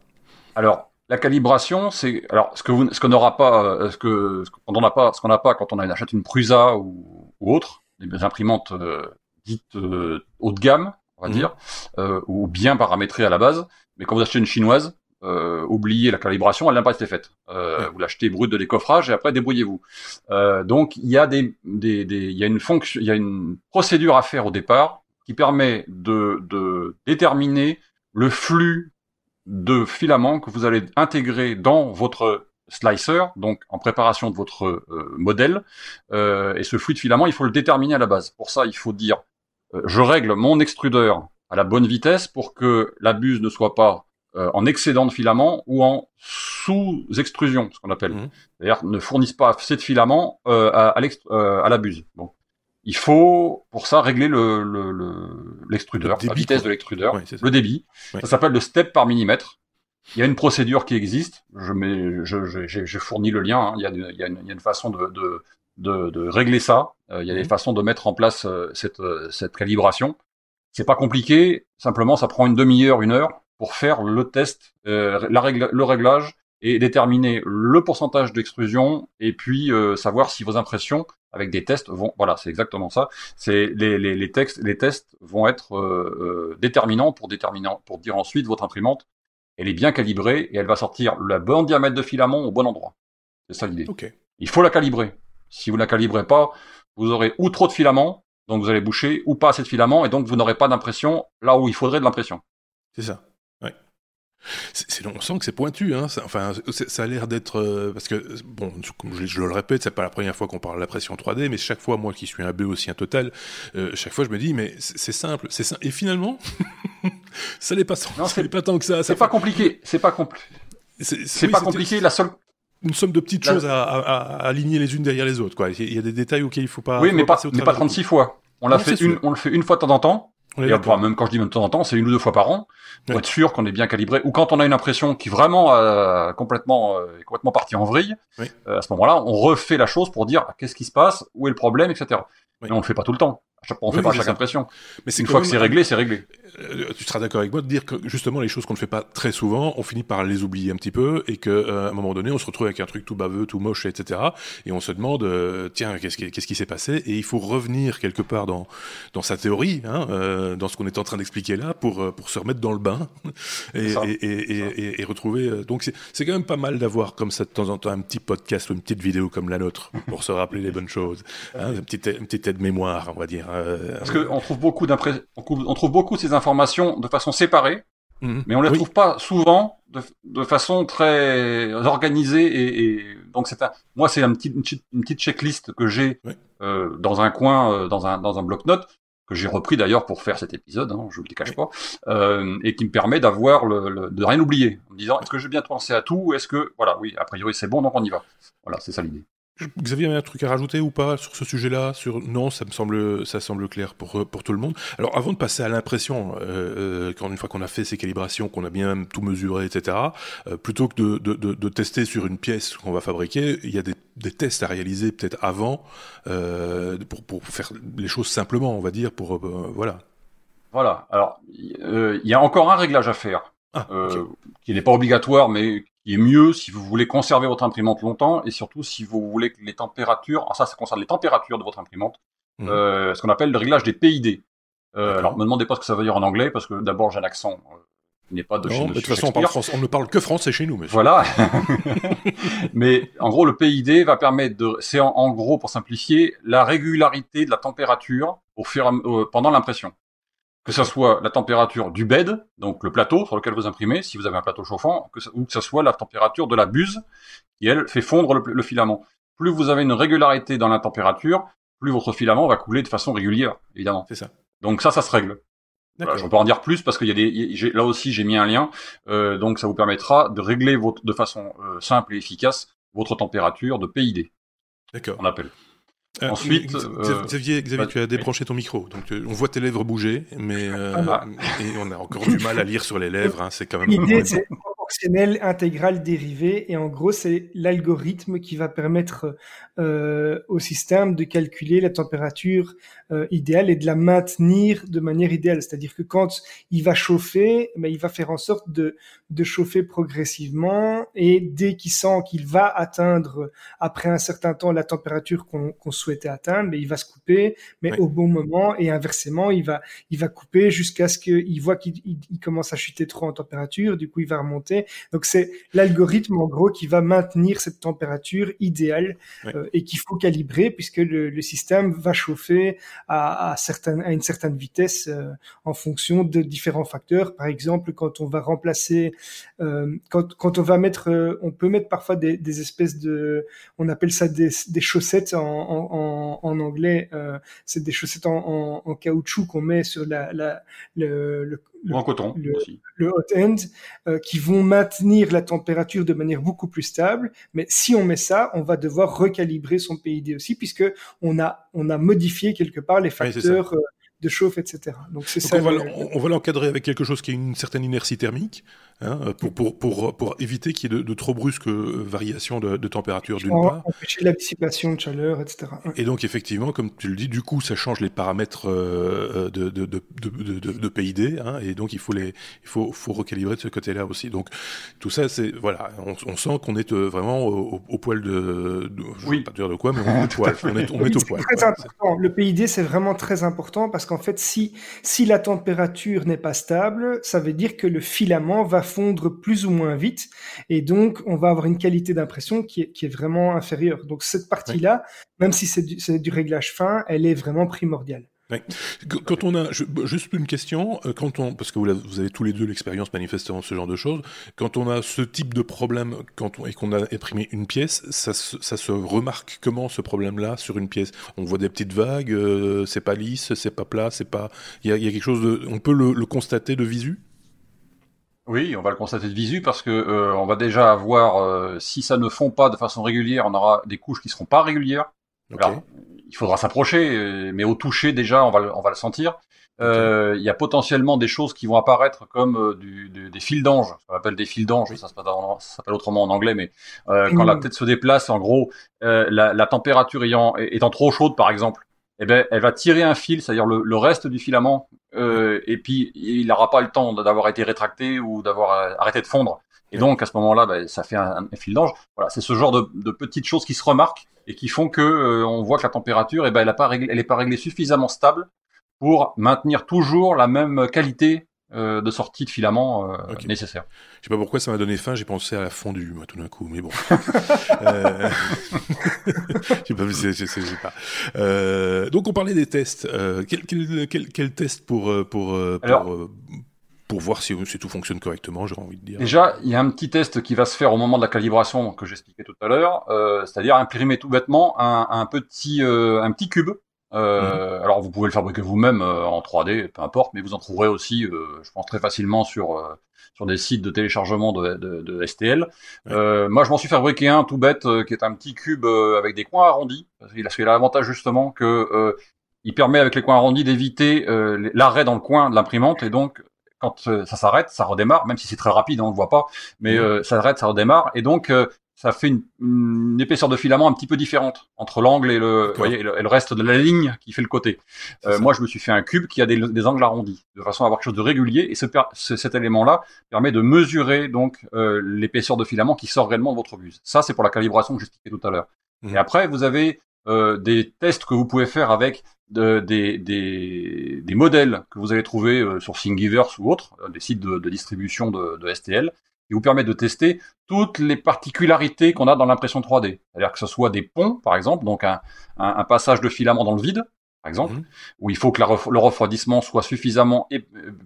Alors, la calibration, c'est alors ce que vous, ce qu'on n'aura pas, euh, ce que ce qu'on n'a pas, ce qu'on n'a pas quand on achète une Prusa ou, ou autre, des imprimantes euh, dites euh, haut de gamme, on va mhm. dire, euh, ou bien paramétrée à la base. Mais quand vous achetez une chinoise, euh, oubliez la calibration, elle n'a pas été faite. Euh, Vous l'achetez brut de décoffrage et après débrouillez-vous. Euh, donc il y a des, des, des, il y a une fonction, il y a une procédure à faire au départ qui permet de, de déterminer le flux de filaments que vous allez intégrer dans votre slicer, donc en préparation de votre euh, modèle. Euh, et ce flux de filaments, il faut le déterminer à la base. Pour ça, il faut dire euh, je règle mon extrudeur à la bonne vitesse pour que la buse ne soit pas euh, en excédent de filament ou en sous-extrusion, ce qu'on appelle. Mmh. C'est-à-dire ne fournissent pas assez de filament euh, à, à, à, la buse. Bon. Il faut pour ça régler le l'extrudeur, le, la vitesse de l'extrudeur, le débit. Ça s'appelle le step par millimètre. Il y a une procédure qui existe. Je mets, je, j'ai fourni le lien. Hein. Il, y a, il, y a une, il, y a une, façon de, de, de, de régler ça. Euh, il y a des mhm. façons de mettre en place euh, cette, euh, cette calibration. C'est pas compliqué, simplement ça prend une demi-heure, une heure pour faire le test, la règle, le réglage et déterminer le pourcentage d'extrusion et puis savoir si vos impressions avec des tests vont voilà c'est exactement ça c'est les, les, les, textes les tests vont être euh, déterminants pour déterminant pour dire ensuite votre imprimante elle est bien calibrée et elle va sortir le bon diamètre de filament au bon endroit c'est ça l'idée okay. il faut la calibrer si vous ne la calibrez pas, vous aurez ou trop de filaments, donc vous allez boucher, ou pas assez de filaments, et donc vous n'aurez pas d'impression là où il faudrait de l'impression. C'est ça. C'est, on sent que c'est pointu, hein. Ça, enfin, ça a l'air d'être euh, parce que bon, comme je, je le répète, c'est pas la première fois qu'on parle de la pression 3D, mais chaque fois, moi qui suis un aussi un total, euh, chaque fois je me dis, mais c'est, simple, c'est simple. Et finalement, ça n'est pas, non, c'est pas tant que ça. C'est pas compliqué. C'est pas compliqué. C'est, pas compliqué. La seule une somme de petites choses à, à, à, aligner les unes derrière les autres. Quoi. Il y a des détails auxquels il faut pas. Oui, mais pas, mais pas 36 fois. On l'a fait une, on le fait une fois de temps en temps. Et même quand je dis même de temps en temps, c'est une ou deux fois par an pour être sûr qu'on est bien calibré. Ou quand on a une impression qui vraiment euh, complètement euh, complètement partie en vrille, euh, à ce moment-là, on refait la chose pour dire qu'est-ce qui se passe, où est le problème, etc. Mais on le fait pas tout le temps. On fait pas chaque impression. Mais une fois que c'est réglé, c'est réglé. Euh, tu seras d'accord avec moi de dire que justement les choses qu'on ne fait pas très souvent, on finit par les oublier un petit peu et que euh, à un moment donné, on se retrouve avec un truc tout baveux, tout moche, etc. Et on se demande euh, tiens qu'est-ce qui s'est passé? Et il faut revenir quelque part dans dans sa théorie, hein, euh, dans ce qu'on est en train d'expliquer là, pour pour se remettre dans le bain et, et, et, et, retrouver. Donc c'est quand même pas mal d'avoir comme ça de temps en temps un petit podcast ou une petite vidéo comme la nôtre pour se rappeler les bonnes choses, hein, une petite une petite aide mémoire, on va dire. Parce qu'on trouve beaucoup on trouve beaucoup ces de façon séparée. Mhm. Mais on les trouve pas souvent de, de, façon très organisée et, et donc c'est un, moi c'est un petit, une, petite, une petite checklist que j'ai euh, dans un coin, euh, dans un dans un bloc-notes que j'ai repris d'ailleurs pour faire cet épisode, hein, je vous le cache pas, euh, et qui me permet d'avoir le, le, de rien oublier, en me disant est-ce que j'ai bien pensé à tout, est-ce que voilà, oui, a priori c'est bon, donc on y va. Voilà, c'est ça l'idée. Xavier, a un truc à rajouter ou pas sur ce sujet-là sur... Non, ça me semble, ça semble clair pour, pour tout le monde. Alors, avant de passer à l'impression, euh, euh quand une fois qu'on a fait ces calibrations, qu'on a bien tout mesuré, etc., euh, plutôt que de, de, de, tester sur une pièce qu'on va fabriquer, il y a des, des tests à réaliser peut-être avant euh, pour, pour faire les choses simplement, on va dire, pour voilà. Voilà. Alors, il y a encore un réglage à faire. Ah, qui n'est pas obligatoire, mais qui est mieux si vous voulez conserver votre imprimante longtemps et surtout si vous voulez que les températures, alors ça, ça concerne les températures de votre imprimante, mmh. euh, ce qu'on appelle le réglage des PID. Euh, alors, me demandez pas ce que ça veut dire en anglais parce que d'abord j'ai un accent euh, qui n'est pas de non, de toute façon, on, parle on, ne parle que français chez nous. Monsieur. Voilà. mais en gros, le PID va permettre de, c'est en, gros pour simplifier la régularité de la température au fur, euh, pendant l'impression que ce soit la température du bed, donc le plateau sur lequel vous imprimez, si vous avez un plateau chauffant, que ou que ce soit la température de la buse, qui elle fait fondre le, filament. Plus vous avez une régularité dans la température, plus votre filament va couler de façon régulière, évidemment. C'est ça. Donc ça, ça se règle. Voilà, je peux en dire plus parce qu'il y a des, là aussi j'ai mis un lien, euh, donc ça vous permettra de régler votre, de façon euh, simple et efficace votre température de PID. D'accord. On appelle. Euh, Ensuite, euh, Xavier, Xavier tu as débranché ton micro, donc euh, on voit tes lèvres bouger, mais ah. et on a encore du mal à lire sur les lèvres. Hein, c'est quand même. L'idée, c'est proportionnel intégral dérivé, et en gros, c'est l'algorithme qui va permettre au système de calculer la température euh, idéal et de la maintenir de manière idéale. C'est-à-dire que quand il va chauffer, mais ben, il va faire en sorte de, de chauffer progressivement. Et dès qu'il sent qu'il va atteindre après un certain temps la température qu'on souhaitait atteindre, mais ben, il va se couper, mais au bon moment. Et inversement, il va il va couper jusqu'à ce qu'il voit qu'il commence à chuter trop en température, du coup il va remonter. Donc c'est l'algorithme en gros qui va maintenir cette température idéale euh, et qu'il faut calibrer puisque le, le système va chauffer à, à, certaines, à une certaine vitesse euh, en fonction de différents facteurs. Par exemple, quand on va remplacer, euh, quand, quand on va mettre, euh, on peut mettre parfois des, des, espèces de, on appelle ça des, des chaussettes en, en, en anglais, c'est des chaussettes en, en caoutchouc qu'on met sur la, la le, le le, en coton le, le hot end, euh, qui vont maintenir la température de manière beaucoup plus stable. Mais si on met ça, on va devoir recalibrer son PID aussi, puisque on a on a modifié quelque part les facteurs euh, de chauffe, etc. Donc c'est ça. On va, l'encadrer avec quelque chose qui a une certaine inertie thermique, hein, pour, pour, pour, pour éviter qu'il y ait de, trop brusques euh, variations de, de température d'une part. Empêcher la dissipation de chaleur, etc. Et donc effectivement, comme tu le dis, du coup, ça change les paramètres euh, de, de, de, de, PID, hein, et donc il faut les, il faut, faut recalibrer de ce côté-là aussi. Donc tout ça, c'est voilà, on, on sent qu'on est euh, vraiment au, au, poil de, je oui. vais pas dire de quoi, mais on est au poil. On est, on est au poil. Très important. Le PID, c'est vraiment très important parce qu'en fait, si, si la température n'est pas stable, ça veut dire que le filament va fondre plus ou moins vite, et donc on va avoir une qualité d'impression qui est, qui est vraiment inférieure. Donc cette partie-là, même si c'est du, du réglage fin, elle est vraiment primordiale. Quand on a, juste une question, euh, quand on, parce que vous avez tous les deux l'expérience manifestement ce genre de choses, quand on a ce type de problème quand on, et qu'on a imprimé une pièce, ça, ça se remarque comment ce problème-là sur une pièce? On voit des petites vagues, euh, c'est pas lisse, c'est pas plat, c'est pas, il y a, y a, quelque chose de, on peut le, le constater de visu? Oui, on va le constater de visu parce que euh, on va déjà avoir, si ça ne fond pas de façon régulière, on aura des couches qui seront pas régulières. Okay il faudra s'approcher, euh, mais au toucher déjà, on va le, on va le sentir. Euh, il y a potentiellement des choses qui vont apparaître comme euh, du, des fils d'ange, ce qu'on appelle des fils d'ange, ça s'appelle autrement en anglais, mais euh, quand la tête se déplace, en gros, euh, la, la, température ayant, étant trop chaude, par exemple, eh ben, elle va tirer un fil, c'est-à-dire le, le, reste du filament, et puis il n'aura pas le temps d'avoir été rétracté ou d'avoir arrêté de fondre. Et donc à ce moment-là, ben, ça fait un, un fil d'ange. Voilà, c'est ce genre de, de, petites choses qui se remarquent et qui font que euh, on voit que la température, eh ben, elle n'est pas, réglée, elle est pas réglée suffisamment stable pour maintenir toujours la même qualité euh, de sortie de filament euh, nécessaire. Je sais pas pourquoi ça m'a donné faim, j'ai pensé à la fondue, moi, tout d'un coup, mais bon. euh... je sais pas, pas. Euh, donc, on parlait des tests. Euh, quel, quel, quel, quel, test pour, pour, pour Alors, pour voir si, si tout fonctionne correctement, j'aurais envie de dire. Déjà, il y a un petit test qui va se faire au moment de la calibration que j'expliquais tout à l'heure, euh, c'est-à-dire imprimer tout bêtement un, un petit euh, un petit cube. Euh, mhm. Alors vous pouvez le fabriquer vous-même euh, en 3D, peu importe, mais vous en trouverez aussi, euh, je pense très facilement sur sur des sites de téléchargement de, de, de STL. moi, je m'en suis fabriqué un tout bête, qui est un petit cube avec des coins arrondis. Il a, l'avantage justement que il permet avec les coins arrondis d'éviter l'arrêt dans le coin de l'imprimante et donc quand euh, ça s'arrête, ça redémarre, même si c'est très rapide, hein, on ne le voit pas, mais euh, ça s'arrête, ça redémarre, et donc euh, ça fait une, épaisseur de filament un petit peu différente entre l'angle et le, voyez, et le, reste de la ligne qui fait le côté. moi, je me suis fait un cube qui a des, des, angles arrondis, de façon à avoir quelque chose de régulier, et ce, cet élément-là permet de mesurer donc l'épaisseur de filament qui sort réellement de votre buse. Ça, c'est pour la calibration que j'expliquais tout à l'heure. Et après, vous avez des tests que vous pouvez faire avec de, des, des, des, modèles que vous allez trouver euh, sur Thingiverse ou autres, euh, des sites de, de distribution de, de, STL, qui vous permettent de tester toutes les particularités qu'on a dans l'impression 3D. C'est-à-dire que ce soit des ponts, par exemple, donc un, un, passage de filament dans le vide, par exemple, mhm. où il faut que le refroidissement soit suffisamment euh,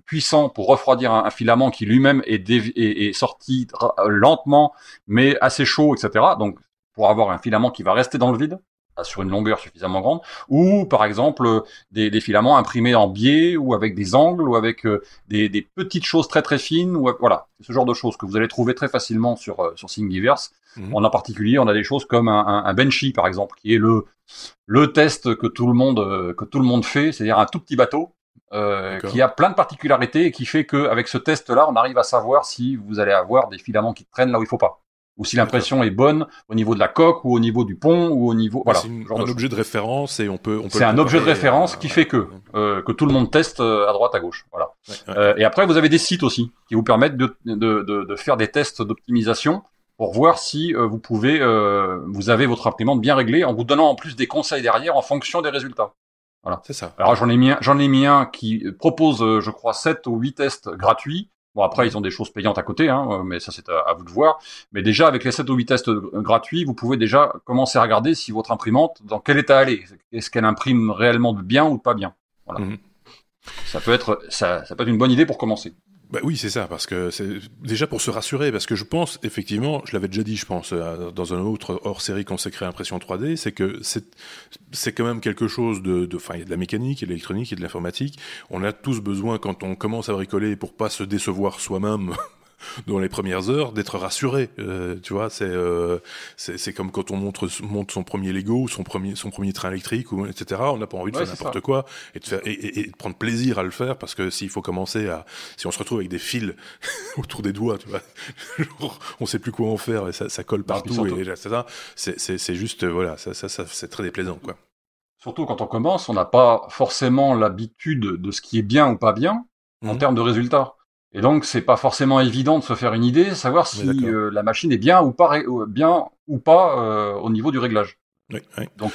puissant pour refroidir un, filament qui lui-même est, est, est, sorti lentement, mais assez chaud, etc. Donc, pour avoir un filament qui va rester dans le vide, sur une longueur suffisamment grande, ou par exemple des, des, filaments imprimés en biais ou avec des angles ou avec euh, des, des, petites choses très très fines ou voilà ce genre de choses que vous allez trouver très facilement sur euh, sur Thingiverse. Mhm. En, particulier, on a des choses comme un, un, un, Benchy par exemple, qui est le le test que tout le monde euh, que tout le monde fait, c'est-à-dire un tout petit bateau euh, qui a plein de particularités et qui fait qu'avec ce test-là, on arrive à savoir si vous allez avoir des filaments qui traînent là où il faut pas ou si l'impression est bonne au niveau de la coque ou au niveau du pont ou au niveau voilà c'est un objet de référence et on peut, on peut c'est un objet de référence qui fait que euh, que tout le monde teste euh, à droite à gauche voilà. Euh, et après vous avez des sites aussi qui vous permettent de de, de, de faire des tests d'optimisation pour voir si vous pouvez vous avez votre imprimante bien réglée en vous donnant en plus des conseils derrière en fonction des résultats. Voilà. C'est ça. Alors j'en ai mis j'en ai mis un qui propose je crois 7 ou 8 tests gratuits Bon, après, ils ont des choses payantes à côté, hein, mais ça, c'est à, vous de voir. Mais déjà, avec les 7 ou 8 tests gratuits, vous pouvez déjà commencer à regarder si votre imprimante, dans quel état elle est. Est-ce qu'elle imprime réellement bien ou pas bien? Voilà. Mhm. Ça peut être, ça, ça peut être une bonne idée pour commencer. Bah oui, c'est ça, parce que c'est déjà pour se rassurer, parce que je pense, effectivement, je l'avais déjà dit, je pense, euh, dans un autre hors-série consacré à impression 3D, c'est que c'est quand même quelque chose de, enfin, il y a de la mécanique, il y a de l'électronique, il y a de l'informatique. On a tous besoin, quand on commence à bricoler, pour pas se décevoir soi-même dans les premières heures d'être rassuré. Euh, tu vois, c'est euh, c'est comme quand on montre monte son premier Lego ou son premier son premier train électrique ou etc. On n'a pas envie de faire n'importe quoi et de faire et, et, de prendre plaisir à le faire parce que s'il faut commencer à si on se retrouve avec des fils autour des doigts, tu vois, on sait plus quoi en faire et ça, ça colle partout et c'est ça. C'est c'est juste voilà, ça ça, ça c'est très déplaisant quoi. Surtout quand on commence, on n'a pas forcément l'habitude de ce qui est bien ou pas bien en mmh. termes de résultats. Et donc, c'est pas forcément évident de se faire une idée, savoir si euh, la machine est bien ou pas, euh, bien ou pas euh, au niveau du réglage. Oui, oui. Donc,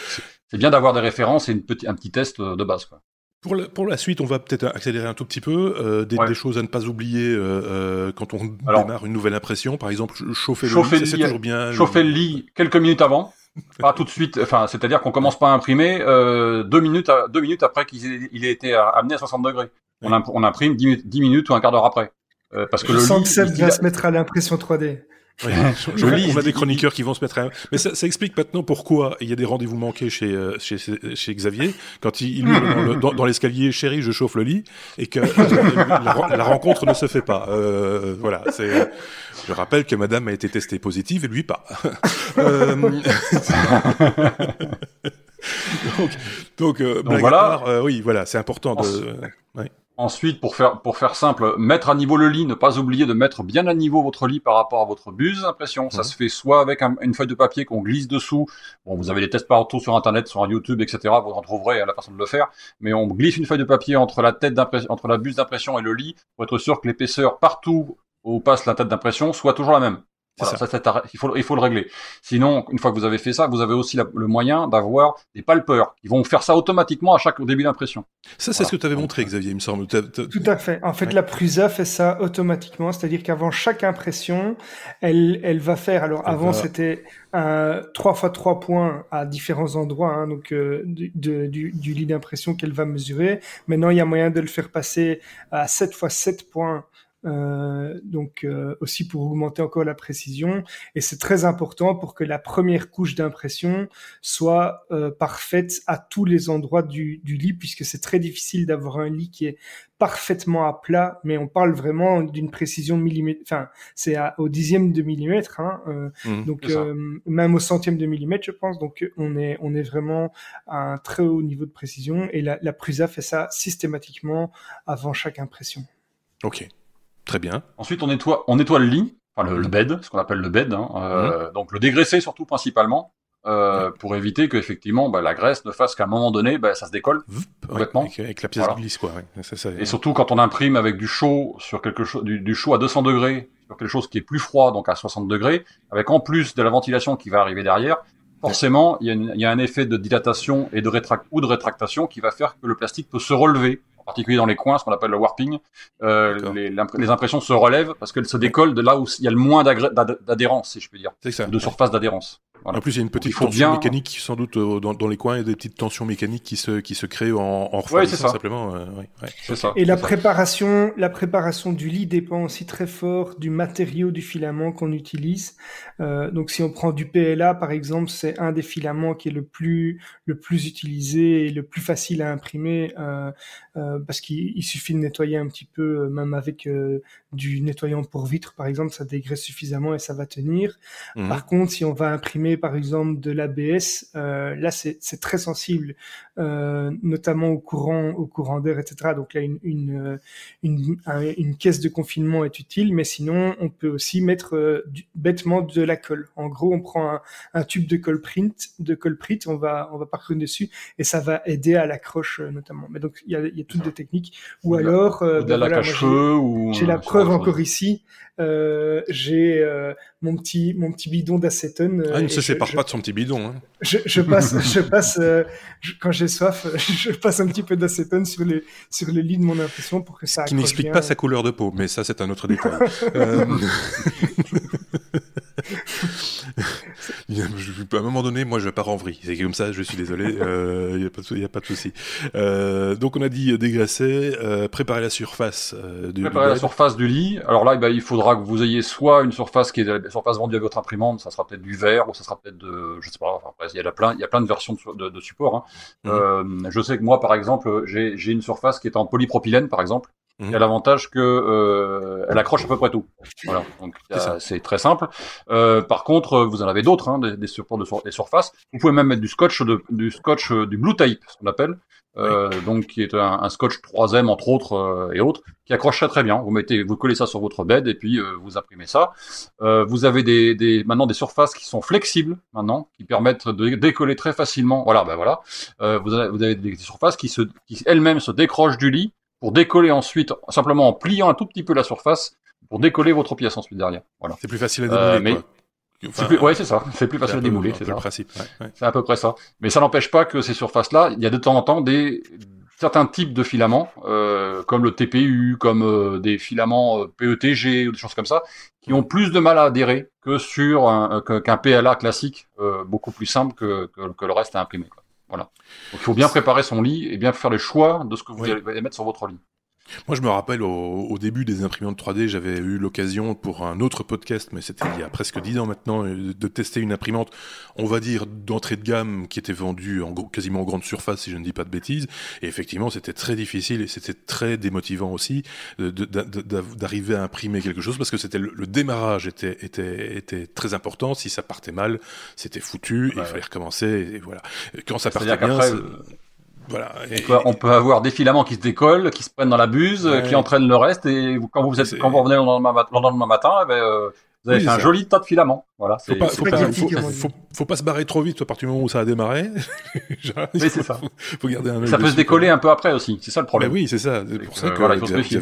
c'est bien d'avoir des références et une petit, un petit test de base. Quoi. Pour la, pour la suite, on va peut-être accélérer un tout petit peu. Euh, des, des, choses à ne pas oublier euh, quand on démarre une nouvelle impression. Par exemple, chauffer, chauffer le lit, c'est toujours bien. Chauffer le... lit quelques minutes avant. pas tout de suite. Enfin, c'est-à-dire qu'on commence pas à imprimer deux minutes, à, deux minutes après qu'il ait, il ait été amené à 60 degrés. On, imprime 10, minutes ou un quart d'heure après. Euh, parce que je le sens que Seb va se mettre à l'impression 3D. Oui, je, lis, on a des chroniqueurs qui vont se mettre à... Mais ça, ça explique maintenant pourquoi il y a des rendez-vous manqués chez, euh, chez, chez Xavier, quand il, il dans, dans l'escalier, chérie, je chauffe le lit, et que euh, la, rencontre ne se fait pas. Euh, voilà, c'est... Je rappelle que madame a été testée positive et lui pas. euh... donc, donc, euh, donc voilà. Part, oui, voilà, c'est important de... Ouais. Ensuite, pour faire, pour faire simple, mettre à niveau le lit, ne pas oublier de mettre bien à niveau votre lit par rapport à votre buse d'impression. Ça se fait soit avec une feuille de papier qu'on glisse dessous. Bon, vous avez des tests partout sur Internet, sur YouTube, etc. Vous en trouverez à la façon de le faire. Mais on glisse une feuille de papier entre la tête d'impression, entre la buse d'impression et le lit pour être sûr que l'épaisseur partout où passe la tête d'impression soit toujours la même. Ça, il, faut, il faut le régler. Sinon, une fois que vous avez fait ça, vous avez aussi le moyen d'avoir des palpeurs qui vont faire ça automatiquement à chaque début d'impression. Ça, c'est ce que tu avais montré, Xavier, il me semble. Tout à fait. En fait, la Prusa fait ça automatiquement, c'est-à-dire qu'avant chaque impression, elle, elle va faire. Alors, avant, c'était 3 fois 3 points à différents endroits, hein, donc euh, du, du, du lit d'impression qu'elle va mesurer. Maintenant, il y a moyen de le faire passer à 7 fois 7 points euh, donc euh, aussi pour augmenter encore la précision. Et c'est très important pour que la première couche d'impression soit euh, parfaite à tous les endroits du, du lit, puisque c'est très difficile d'avoir un lit qui est parfaitement à plat, mais on parle vraiment d'une précision millimètre, enfin c'est au dixième de millimètre, hein, mmh, donc même au centième de millimètre, je pense. Donc on est on est vraiment à un très haut niveau de précision, et la, la Prusa fait ça systématiquement avant chaque impression. Ok. Très bien. Ensuite, on nettoie, on nettoie le lit, enfin le, bed, ce qu'on appelle le bed. Hein, euh, mhm. Donc le dégraisser surtout principalement. Euh, pour éviter que effectivement bah, la graisse ne fasse qu'à un moment donné bah, ça se décolle complètement avec, la pièce glisse quoi et surtout quand on imprime avec du chaud sur quelque chose du, chaud à 200 degrés sur quelque chose qui est plus froid donc à 60 degrés avec en plus de la ventilation qui va arriver derrière forcément il y, y a un effet de dilatation et de rétract ou de rétractation qui va faire que le plastique peut se relever particulier dans les coins, ce qu'on appelle le warping. Euh, les, les, impressions se relèvent parce qu'elles se décollent de là où il y a le moins d'adhérence, si je peux dire, de surface d'adhérence. En plus, il y a une petite tension mécanique, sans doute, euh, dans, dans, les coins, il y a des petites tensions mécaniques qui se, qui se créent en, en refroidissant ouais, simplement. Euh, ouais, ça. Et la préparation, la préparation du lit dépend aussi très fort du matériau du filament qu'on utilise. Euh, donc, si on prend du PLA, par exemple, c'est un des filaments qui est le plus, le plus utilisé et le plus facile à imprimer, euh, euh parce qu'il suffit de nettoyer un petit peu, euh, même avec du nettoyant pour vitre, par exemple, ça dégraisse suffisamment et ça va tenir. Mhm. Par contre, si on va imprimer, par exemple, de l'ABS, euh, là, c'est très sensible, euh, notamment au courant, au courant d'air, etc. Donc là, une, une, une, une, caisse de confinement est utile, mais sinon, on peut aussi mettre euh, bêtement de la colle. En gros, on prend un, un, tube de colle print, de colle print, on va, on va parcourir dessus et ça va aider à l'accroche, euh, notamment. Mais donc, il y a, y a toutes des techniques. Ou, alors, euh, ben, ou j'ai la preuve encore ici. Euh, j'ai euh, mon petit mon petit bidon d'acétone. Ah, il ne se sépare pas de son petit bidon. Hein. Je, je, passe je passe euh, quand j'ai soif, je passe un petit peu d'acétone sur les sur le lit de mon impression pour que ça. Qui n'explique pas sa couleur de peau, mais ça c'est un autre détail. euh... à un moment donné, moi, je pars en vrille. C'est comme ça, je suis désolé. Il euh, n'y a, pas de, a pas de souci. Euh, donc, on a dit dégraisser, euh, préparer la surface du Préparer la surface du lit. Alors là, bah, il faudra que vous ayez soit une surface qui est la surface vendue à votre imprimante, ça sera peut-être du verre ou ça sera peut-être de, je sais pas. Enfin, il y a plein, il y a plein de versions de, de, support. Hein. Mhm. je sais que moi, par exemple, j'ai une surface qui est en polypropylène, par exemple. Il y a l'avantage que euh, elle accroche à peu près tout. Voilà, donc c'est très simple. Euh, par contre, vous en avez d'autres, hein, des, des supports de des surfaces. Vous pouvez même mettre du scotch, de, du scotch, euh, du blue tape, ce qu'on appelle, euh, donc qui est un, un, scotch 3M entre autres euh, et autres, qui accroche très bien. Vous mettez, vous collez ça sur votre bed et puis euh, vous imprimez ça. vous avez des, des, maintenant des surfaces qui sont flexibles maintenant, qui permettent de décoller très facilement. Voilà, ben voilà. vous, avez, vous avez des surfaces qui se, qui elles-mêmes se décrochent du lit pour décoller ensuite, simplement en pliant un tout petit peu la surface, pour décoller votre pièce ensuite derrière. Voilà. C'est plus facile à euh, démouler. mais... ouais, c'est ça. C'est plus facile à démouler, c'est ça. C'est à peu près ça. Mais ça n'empêche pas que ces surfaces-là, il y a de temps en temps des certains types de filaments, euh, comme le TPU, comme euh, des filaments PETG ou des choses comme ça, qui ont plus de mal à adhérer que sur un, qu'un PLA classique, beaucoup plus simple que, que, que, le reste à imprimer. Quoi. Voilà. Donc il faut bien préparer son lit et bien faire le choix de ce que vous allez mettre sur votre lit. Moi, je me rappelle au, début des imprimantes 3D, j'avais eu l'occasion pour un autre podcast, mais c'était il y a presque dix ans maintenant, euh, de tester une imprimante, on va dire d'entrée de gamme, qui était vendue en quasiment en grande surface, si je ne dis pas de bêtises. Et effectivement, c'était très difficile et c'était très démotivant aussi d'arriver à imprimer quelque chose parce que c'était le, démarrage était, était, était très important. Si ça partait mal, c'était foutu. il fallait recommencer. Et voilà. Quand ça partait bien. Voilà. On, peut, avoir des filaments qui se décollent, qui se prennent dans la buse, qui entraînent le reste, et quand vous êtes, quand vous revenez le lendemain, matin, eh ben, euh, vous avez fait un joli tas de filaments. Voilà. Faut pas, faut, pas, faut, pas, se barrer trop vite à partir du moment où ça a démarré. oui, c'est ça. Faut garder un ça peut se décoller un peu après aussi. C'est ça le problème. Mais oui, c'est ça. C'est pour ça que voilà, il faut se méfier.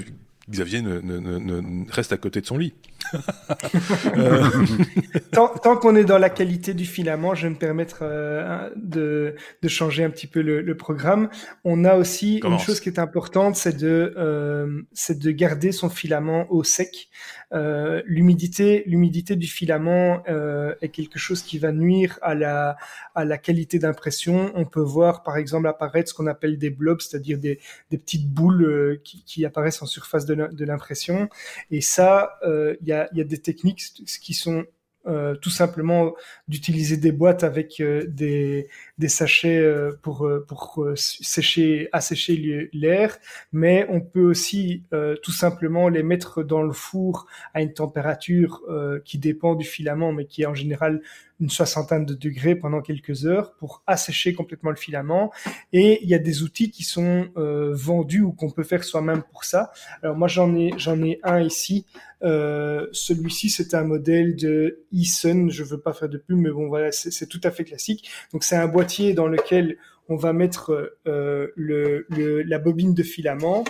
Xavier ne, reste à côté de son lit. Euh. tant, qu'on est dans la qualité du filament, je vais me permettre euh, de, changer un petit peu le, programme. On a aussi une chose qui est importante, c'est de, euh, de garder son filament au sec. Euh, l'humidité, l'humidité du filament euh, est quelque chose qui va nuire à la, à la qualité d'impression. On peut voir par exemple apparaître ce qu'on appelle des blobs, c'est-à-dire des, des petites boules euh, qui, qui, apparaissent en surface de l'impression. Et ça, il y, a, y a des techniques qui sont euh, tout simplement d'utiliser des boîtes avec euh, des, des, sachets euh, pour, pour sécher, assécher l'air, mais on peut aussi tout simplement les mettre dans le four à une température qui dépend du filament, mais qui est en général une soixantaine de degrés pendant quelques heures pour assécher complètement le filament. Et il y a des outils qui sont euh, vendus ou qu'on peut faire soi-même pour ça. Alors moi j'en ai j'en ai un ici. Euh, Celui-ci c'est un modèle de Eason. Je veux pas faire de pub, mais bon voilà c'est tout à fait classique. Donc c'est un boîtier dans lequel on va mettre euh, le, le, la bobine de filament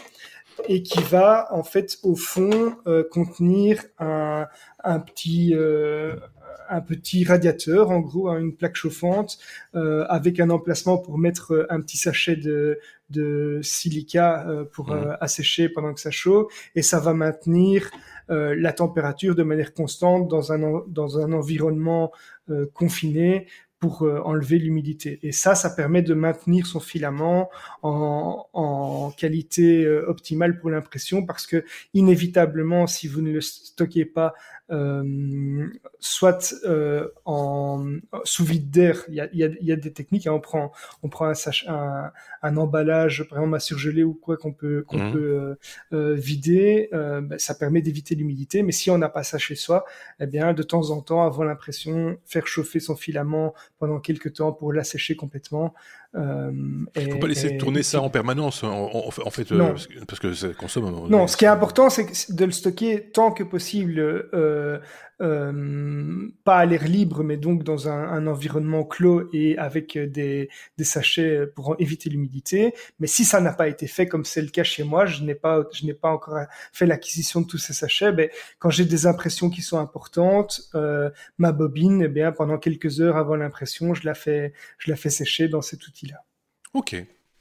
et qui va en fait au fond euh, contenir un, un petit euh, un petit radiateur, en gros, hein, une plaque chauffante, euh, avec un emplacement pour mettre euh, un petit sachet de, de silica euh, pour mmh. assécher pendant que ça chauffe, et ça va maintenir la température de manière constante dans un, dans un environnement confiné pour enlever l'humidité. Et ça, ça permet de maintenir son filament en, en qualité optimale pour l'impression parce que inévitablement, si vous ne le stockez pas euh, soit euh, en sous vide d'air. Il y a, y, a, y a, des techniques. Hein, on prend on prend un, un, un, emballage, par exemple à surgelé ou quoi qu'on peut qu'on mmh. peut euh, euh vider. Euh, ben, ça permet d'éviter l'humidité. Mais si on n'a pas ça chez soi, eh bien de temps en temps, avoir l'impression, faire chauffer son filament pendant quelques temps pour l'assécher complètement. Euh, Il ne faut pas laisser tourner ça en permanence, en, en fait, parce que ça consomme. Non, ce qui est important, c'est de le stocker tant que possible. Euh, euh, euh, pas à l'air libre, mais donc dans un, un, environnement clos et avec des, des sachets pour éviter l'humidité. Mais si ça n'a pas été fait, comme c'est le cas chez moi, je n'ai pas, je n'ai pas encore fait l'acquisition de tous ces sachets. Ben, quand j'ai des impressions qui sont importantes, euh, ma bobine, eh bien, pendant quelques heures avant l'impression, je la fais, je la fais sécher dans cet outil-là. Ok,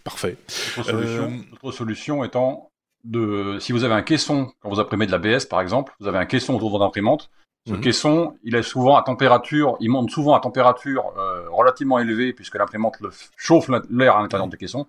parfait. Notre solution, notre solution étant de, si vous avez un caisson, quand vous imprimez de la BS par exemple, vous avez un caisson autour de votre imprimante. Ce mhm. caisson, il est souvent à température, il monte souvent à température euh, relativement élevée puisque l'imprimante chauffe l'air à l'intérieur du caisson.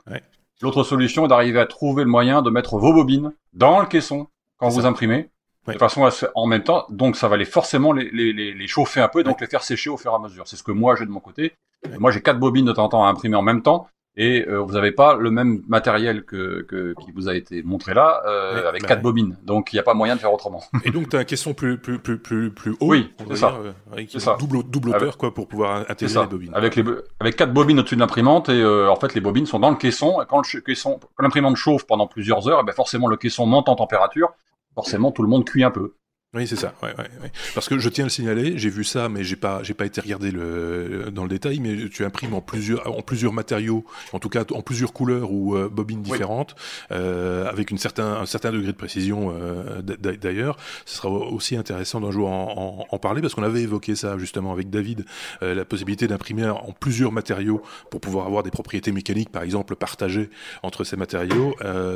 L'autre solution est d'arriver à trouver le moyen de mettre vos bobines dans le caisson quand vous imprimez. De façon à, en même temps, donc ça va les forcément les, les, les chauffer un peu et donc les faire sécher au fur et à mesure. C'est ce que moi j'ai de mon côté. Moi j'ai quatre bobines de temps en temps à imprimer en même temps et euh, vous n'avez pas le même matériel que, que, qui vous a été montré là euh, avec quatre bobines. Donc il n'y a pas moyen de faire autrement. Et donc tu as un caisson plus plus plus plus plus haut. Oui, c'est ça. Euh, ça. Double double hauteur quoi pour pouvoir intégrer les bobines. Avec les avec quatre bobines au-dessus de l'imprimante et euh, en fait les bobines sont dans le caisson et quand le caisson quand l'imprimante chauffe pendant plusieurs heures, et eh ben forcément le caisson monte en température. Forcément tout le monde cuit un peu. Oui, c'est ça. Ouais, ouais, ouais. Parce que je tiens à le signaler, j'ai vu ça, mais j'ai pas, j'ai pas été regardé le, dans le détail. Mais tu imprimes en plusieurs, en plusieurs matériaux, en tout cas en plusieurs couleurs ou euh, bobines différentes, euh, avec une certain, un certain degré de précision. Euh, D'ailleurs, ce sera aussi intéressant d'un jour en, en, en, parler parce qu'on avait évoqué ça justement avec David, la possibilité d'imprimer en plusieurs matériaux pour pouvoir avoir des propriétés mécaniques, par exemple, partagées entre ces matériaux.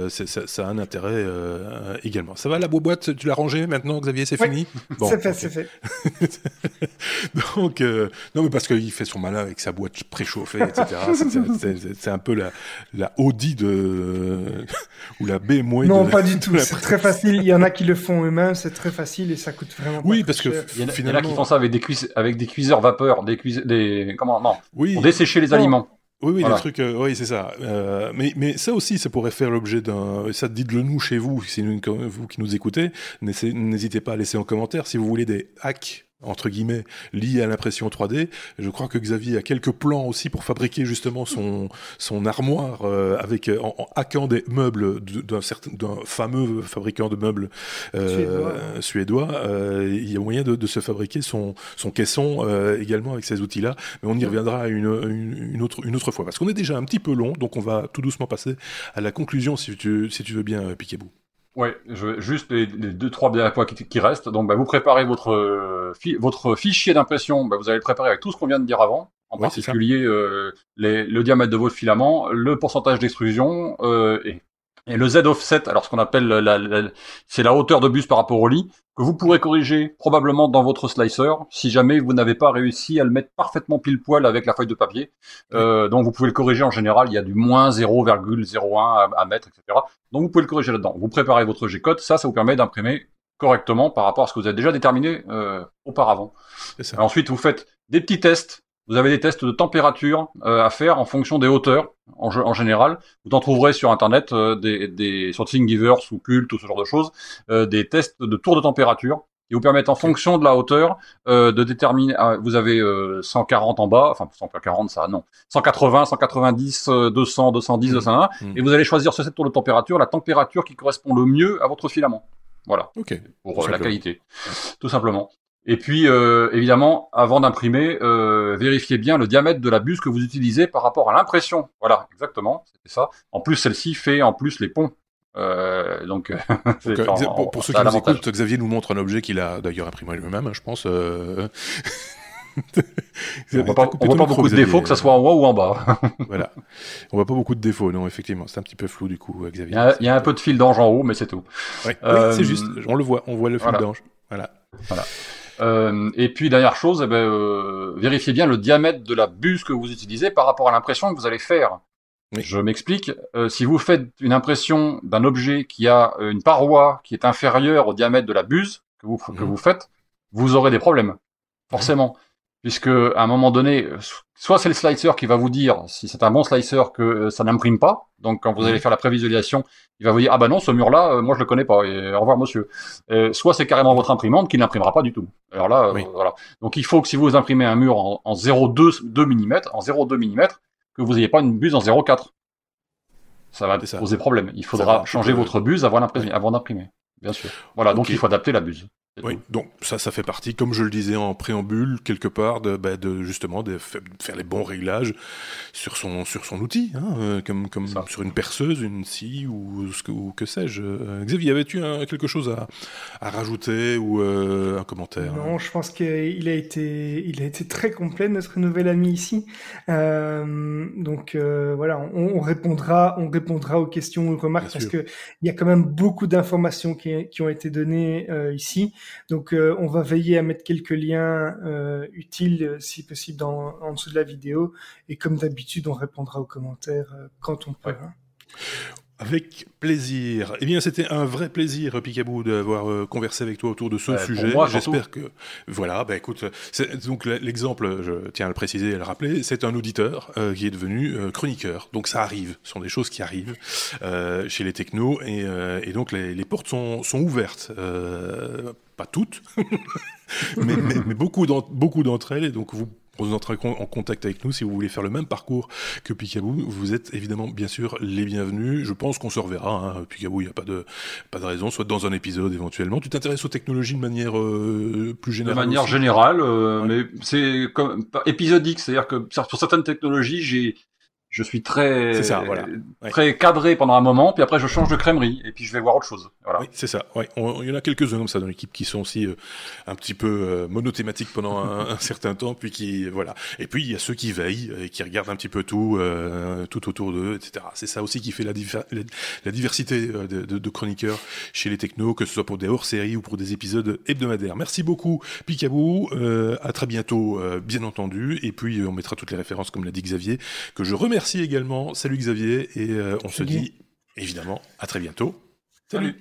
Ça, ça, a un intérêt également. Ça va la boîte Tu l'as rangée maintenant, Xavier? C'est fini bon, C'est fait, c'est fait. Donc, euh, non, mais parce qu'il fait son malin avec sa boîte préchauffée, etc. c'est un peu la, la Audi de. ou la BMW. Non, pas du tout. C'est très facile. Il y en a qui le font eux-mêmes, c'est très facile et ça coûte vraiment Oui, parce que il y, en a qui font ça avec des, avec des cuiseurs vapeur, des, des. Comment Non. Oui. Pour dessécher les aliments. Oui, oui, le truc, euh, oui, c'est ça. Euh, mais, mais ça aussi, ça pourrait faire l'objet d'un. Ça, dites-le nous chez vous, si vous qui nous écoutez. N'hésitez pas à laisser en commentaire si vous voulez des hacks entre guillemets lié à l'impression 3D. Je crois que Xavier a quelques plans aussi pour fabriquer justement son son armoire euh, avec euh, en, hackant des meubles d'un certain d'un fameux fabricant de meubles euh, suédois. Euh, il y a moyen de, de, se fabriquer son son caisson également avec ces outils-là, mais on y reviendra une, une, autre une autre fois parce qu'on est déjà un petit peu long, donc on va tout doucement passer à la conclusion si tu si tu veux bien Piquebou. Ouais, je, juste les, deux trois derniers points qui, restent. Donc, bah, vous préparez votre votre fichier d'impression. Bah, vous allez le préparer avec tout ce qu'on vient de dire avant, en particulier les, le diamètre de votre filament, le pourcentage d'extrusion et et le Z offset, alors ce qu'on appelle la, c'est la hauteur de bus par rapport au lit, que vous pourrez corriger probablement dans votre slicer si jamais vous n'avez pas réussi à le mettre parfaitement pile poil avec la feuille de papier. Euh, donc vous pouvez le corriger en général, il y a du moins 0,01 à, mettre, etc. Donc vous pouvez le corriger là-dedans. Vous préparez votre G-code, ça, ça vous permet d'imprimer correctement par rapport à ce que vous avez déjà déterminé euh, auparavant. ensuite, vous faites des petits tests vous avez des tests de température euh, à faire en fonction des hauteurs en, en général. Vous en trouverez sur internet euh, des, des sur Thingiverse ou Cult ou ce genre de choses, euh, des tests de tour de température qui vous permettent en fonction de la hauteur de déterminer. Ah, vous avez 140 en bas, enfin 140 ça non, 180, 190, 200, 210, 201, et vous allez choisir sur cette tour de température la température qui correspond le mieux à votre filament. Voilà. Ok. Pour la qualité, tout simplement. Et puis, euh, évidemment, avant d'imprimer, euh, vérifiez bien le diamètre de la buse que vous utilisez par rapport à l'impression. Voilà, exactement, c'était ça. En plus, celle-ci fait en plus les ponts. Euh, donc, pour, ceux qui nous écoutent, Xavier nous montre un objet qu'il a d'ailleurs imprimé lui-même, hein, je pense. on voit pas, voit pas beaucoup de défauts, que ce soit en haut ou en bas. voilà. On voit pas beaucoup de défauts, non, effectivement. C'est un petit peu flou, du coup, Xavier. Il y a, un peu de fil d'ange en haut, mais c'est tout. oui, c'est juste. On le voit, on voit le fil d'ange. Voilà. Voilà. Euh, et puis dernière chose, eh ben, euh, vérifiez bien le diamètre de la buse que vous utilisez par rapport à l'impression que vous allez faire. Je m'explique. Euh, si vous faites une impression d'un objet qui a une paroi qui est inférieure au diamètre de la buse que vous, que mhm. vous faites, vous aurez des problèmes, forcément puisque à un moment donné, soit c'est le slicer qui va vous dire si c'est un bon slicer que euh, ça n'imprime pas. Donc quand vous allez faire la prévisualisation, il va vous dire ah bah non ce mur-là, euh, moi je le connais pas. Et au revoir monsieur. soit c'est carrément votre imprimante qui n'imprimera pas du tout. Alors là, euh, voilà. Donc il faut que si vous imprimez un mur en, en 0,2 mm, en 0,2 mm, que vous n'ayez pas une buse en 0,4. Ça va poser problème. Il faudra changer votre buse avant d'imprimer. Bien sûr. Voilà, donc il faut adapter la buse. Oui, donc ça, ça fait partie, comme je le disais en préambule, quelque part, de, bah, de justement de faire les bons réglages sur son sur son outil, hein, euh, comme comme sur une perceuse, une scie ou ce que ou que sais-je. Euh, Xavier, avais-tu quelque chose à, à rajouter ou euh, un commentaire? Non, je pense qu'il a été il a été très complet notre nouvel ami ici. donc voilà, on, on, répondra on répondra aux questions aux remarques parce que il y a quand même beaucoup d'informations qui, qui ont été données ici. Donc, euh, on va veiller à mettre quelques liens euh, utiles, euh, si possible, en dessous de la vidéo. Et comme d'habitude, on répondra aux commentaires quand on peut. Hein. Avec plaisir. Eh bien, c'était un vrai plaisir, Picabou, d'avoir conversé avec toi autour de ce sujet. J'espère que, voilà, bah écoute, donc l'exemple, je tiens à le préciser et à le rappeler, c'est un auditeur qui est devenu chroniqueur. Donc ça arrive, ce sont des choses qui arrivent chez les technos et, et donc les, les, portes sont, sont ouvertes pas toutes, mais, beaucoup d'entre elles, et donc vous vous entrez en contact avec nous si vous voulez faire le même parcours que Picaboo. Vous êtes évidemment, bien sûr, les bienvenus. Je pense qu'on se reverra. Hein. Picaboo, il n'y a pas de, pas de raison, soit dans un épisode éventuellement. Tu t'intéresses aux technologies de manière euh, plus générale De manière générale, euh, mais c'est comme épisodique. C'est-à-dire que sur certaines technologies, j'ai je suis très ça, voilà. très cadré pendant un moment, puis après je change de crèmerie et puis je vais voir autre chose. Voilà. Oui, c'est ça. Ouais. il y en a quelques-uns comme ça dans l'équipe qui sont aussi euh, un petit peu euh, monothématiques pendant un, certain temps, puis qui voilà. Et puis il y a ceux qui veillent et qui regardent un petit peu tout, euh, tout autour d'eux, etc. C'est ça aussi qui fait la, la diversité de, de, de, chroniqueurs chez les technos, que ce soit pour des hors-séries ou pour des épisodes hebdomadaires. Merci beaucoup, Picabou. à très bientôt, bien entendu. Et puis on mettra toutes les références, comme l'a dit Xavier, que je remercie merci également. Salut Xavier. Et euh, on se dit évidemment à très bientôt. Salut.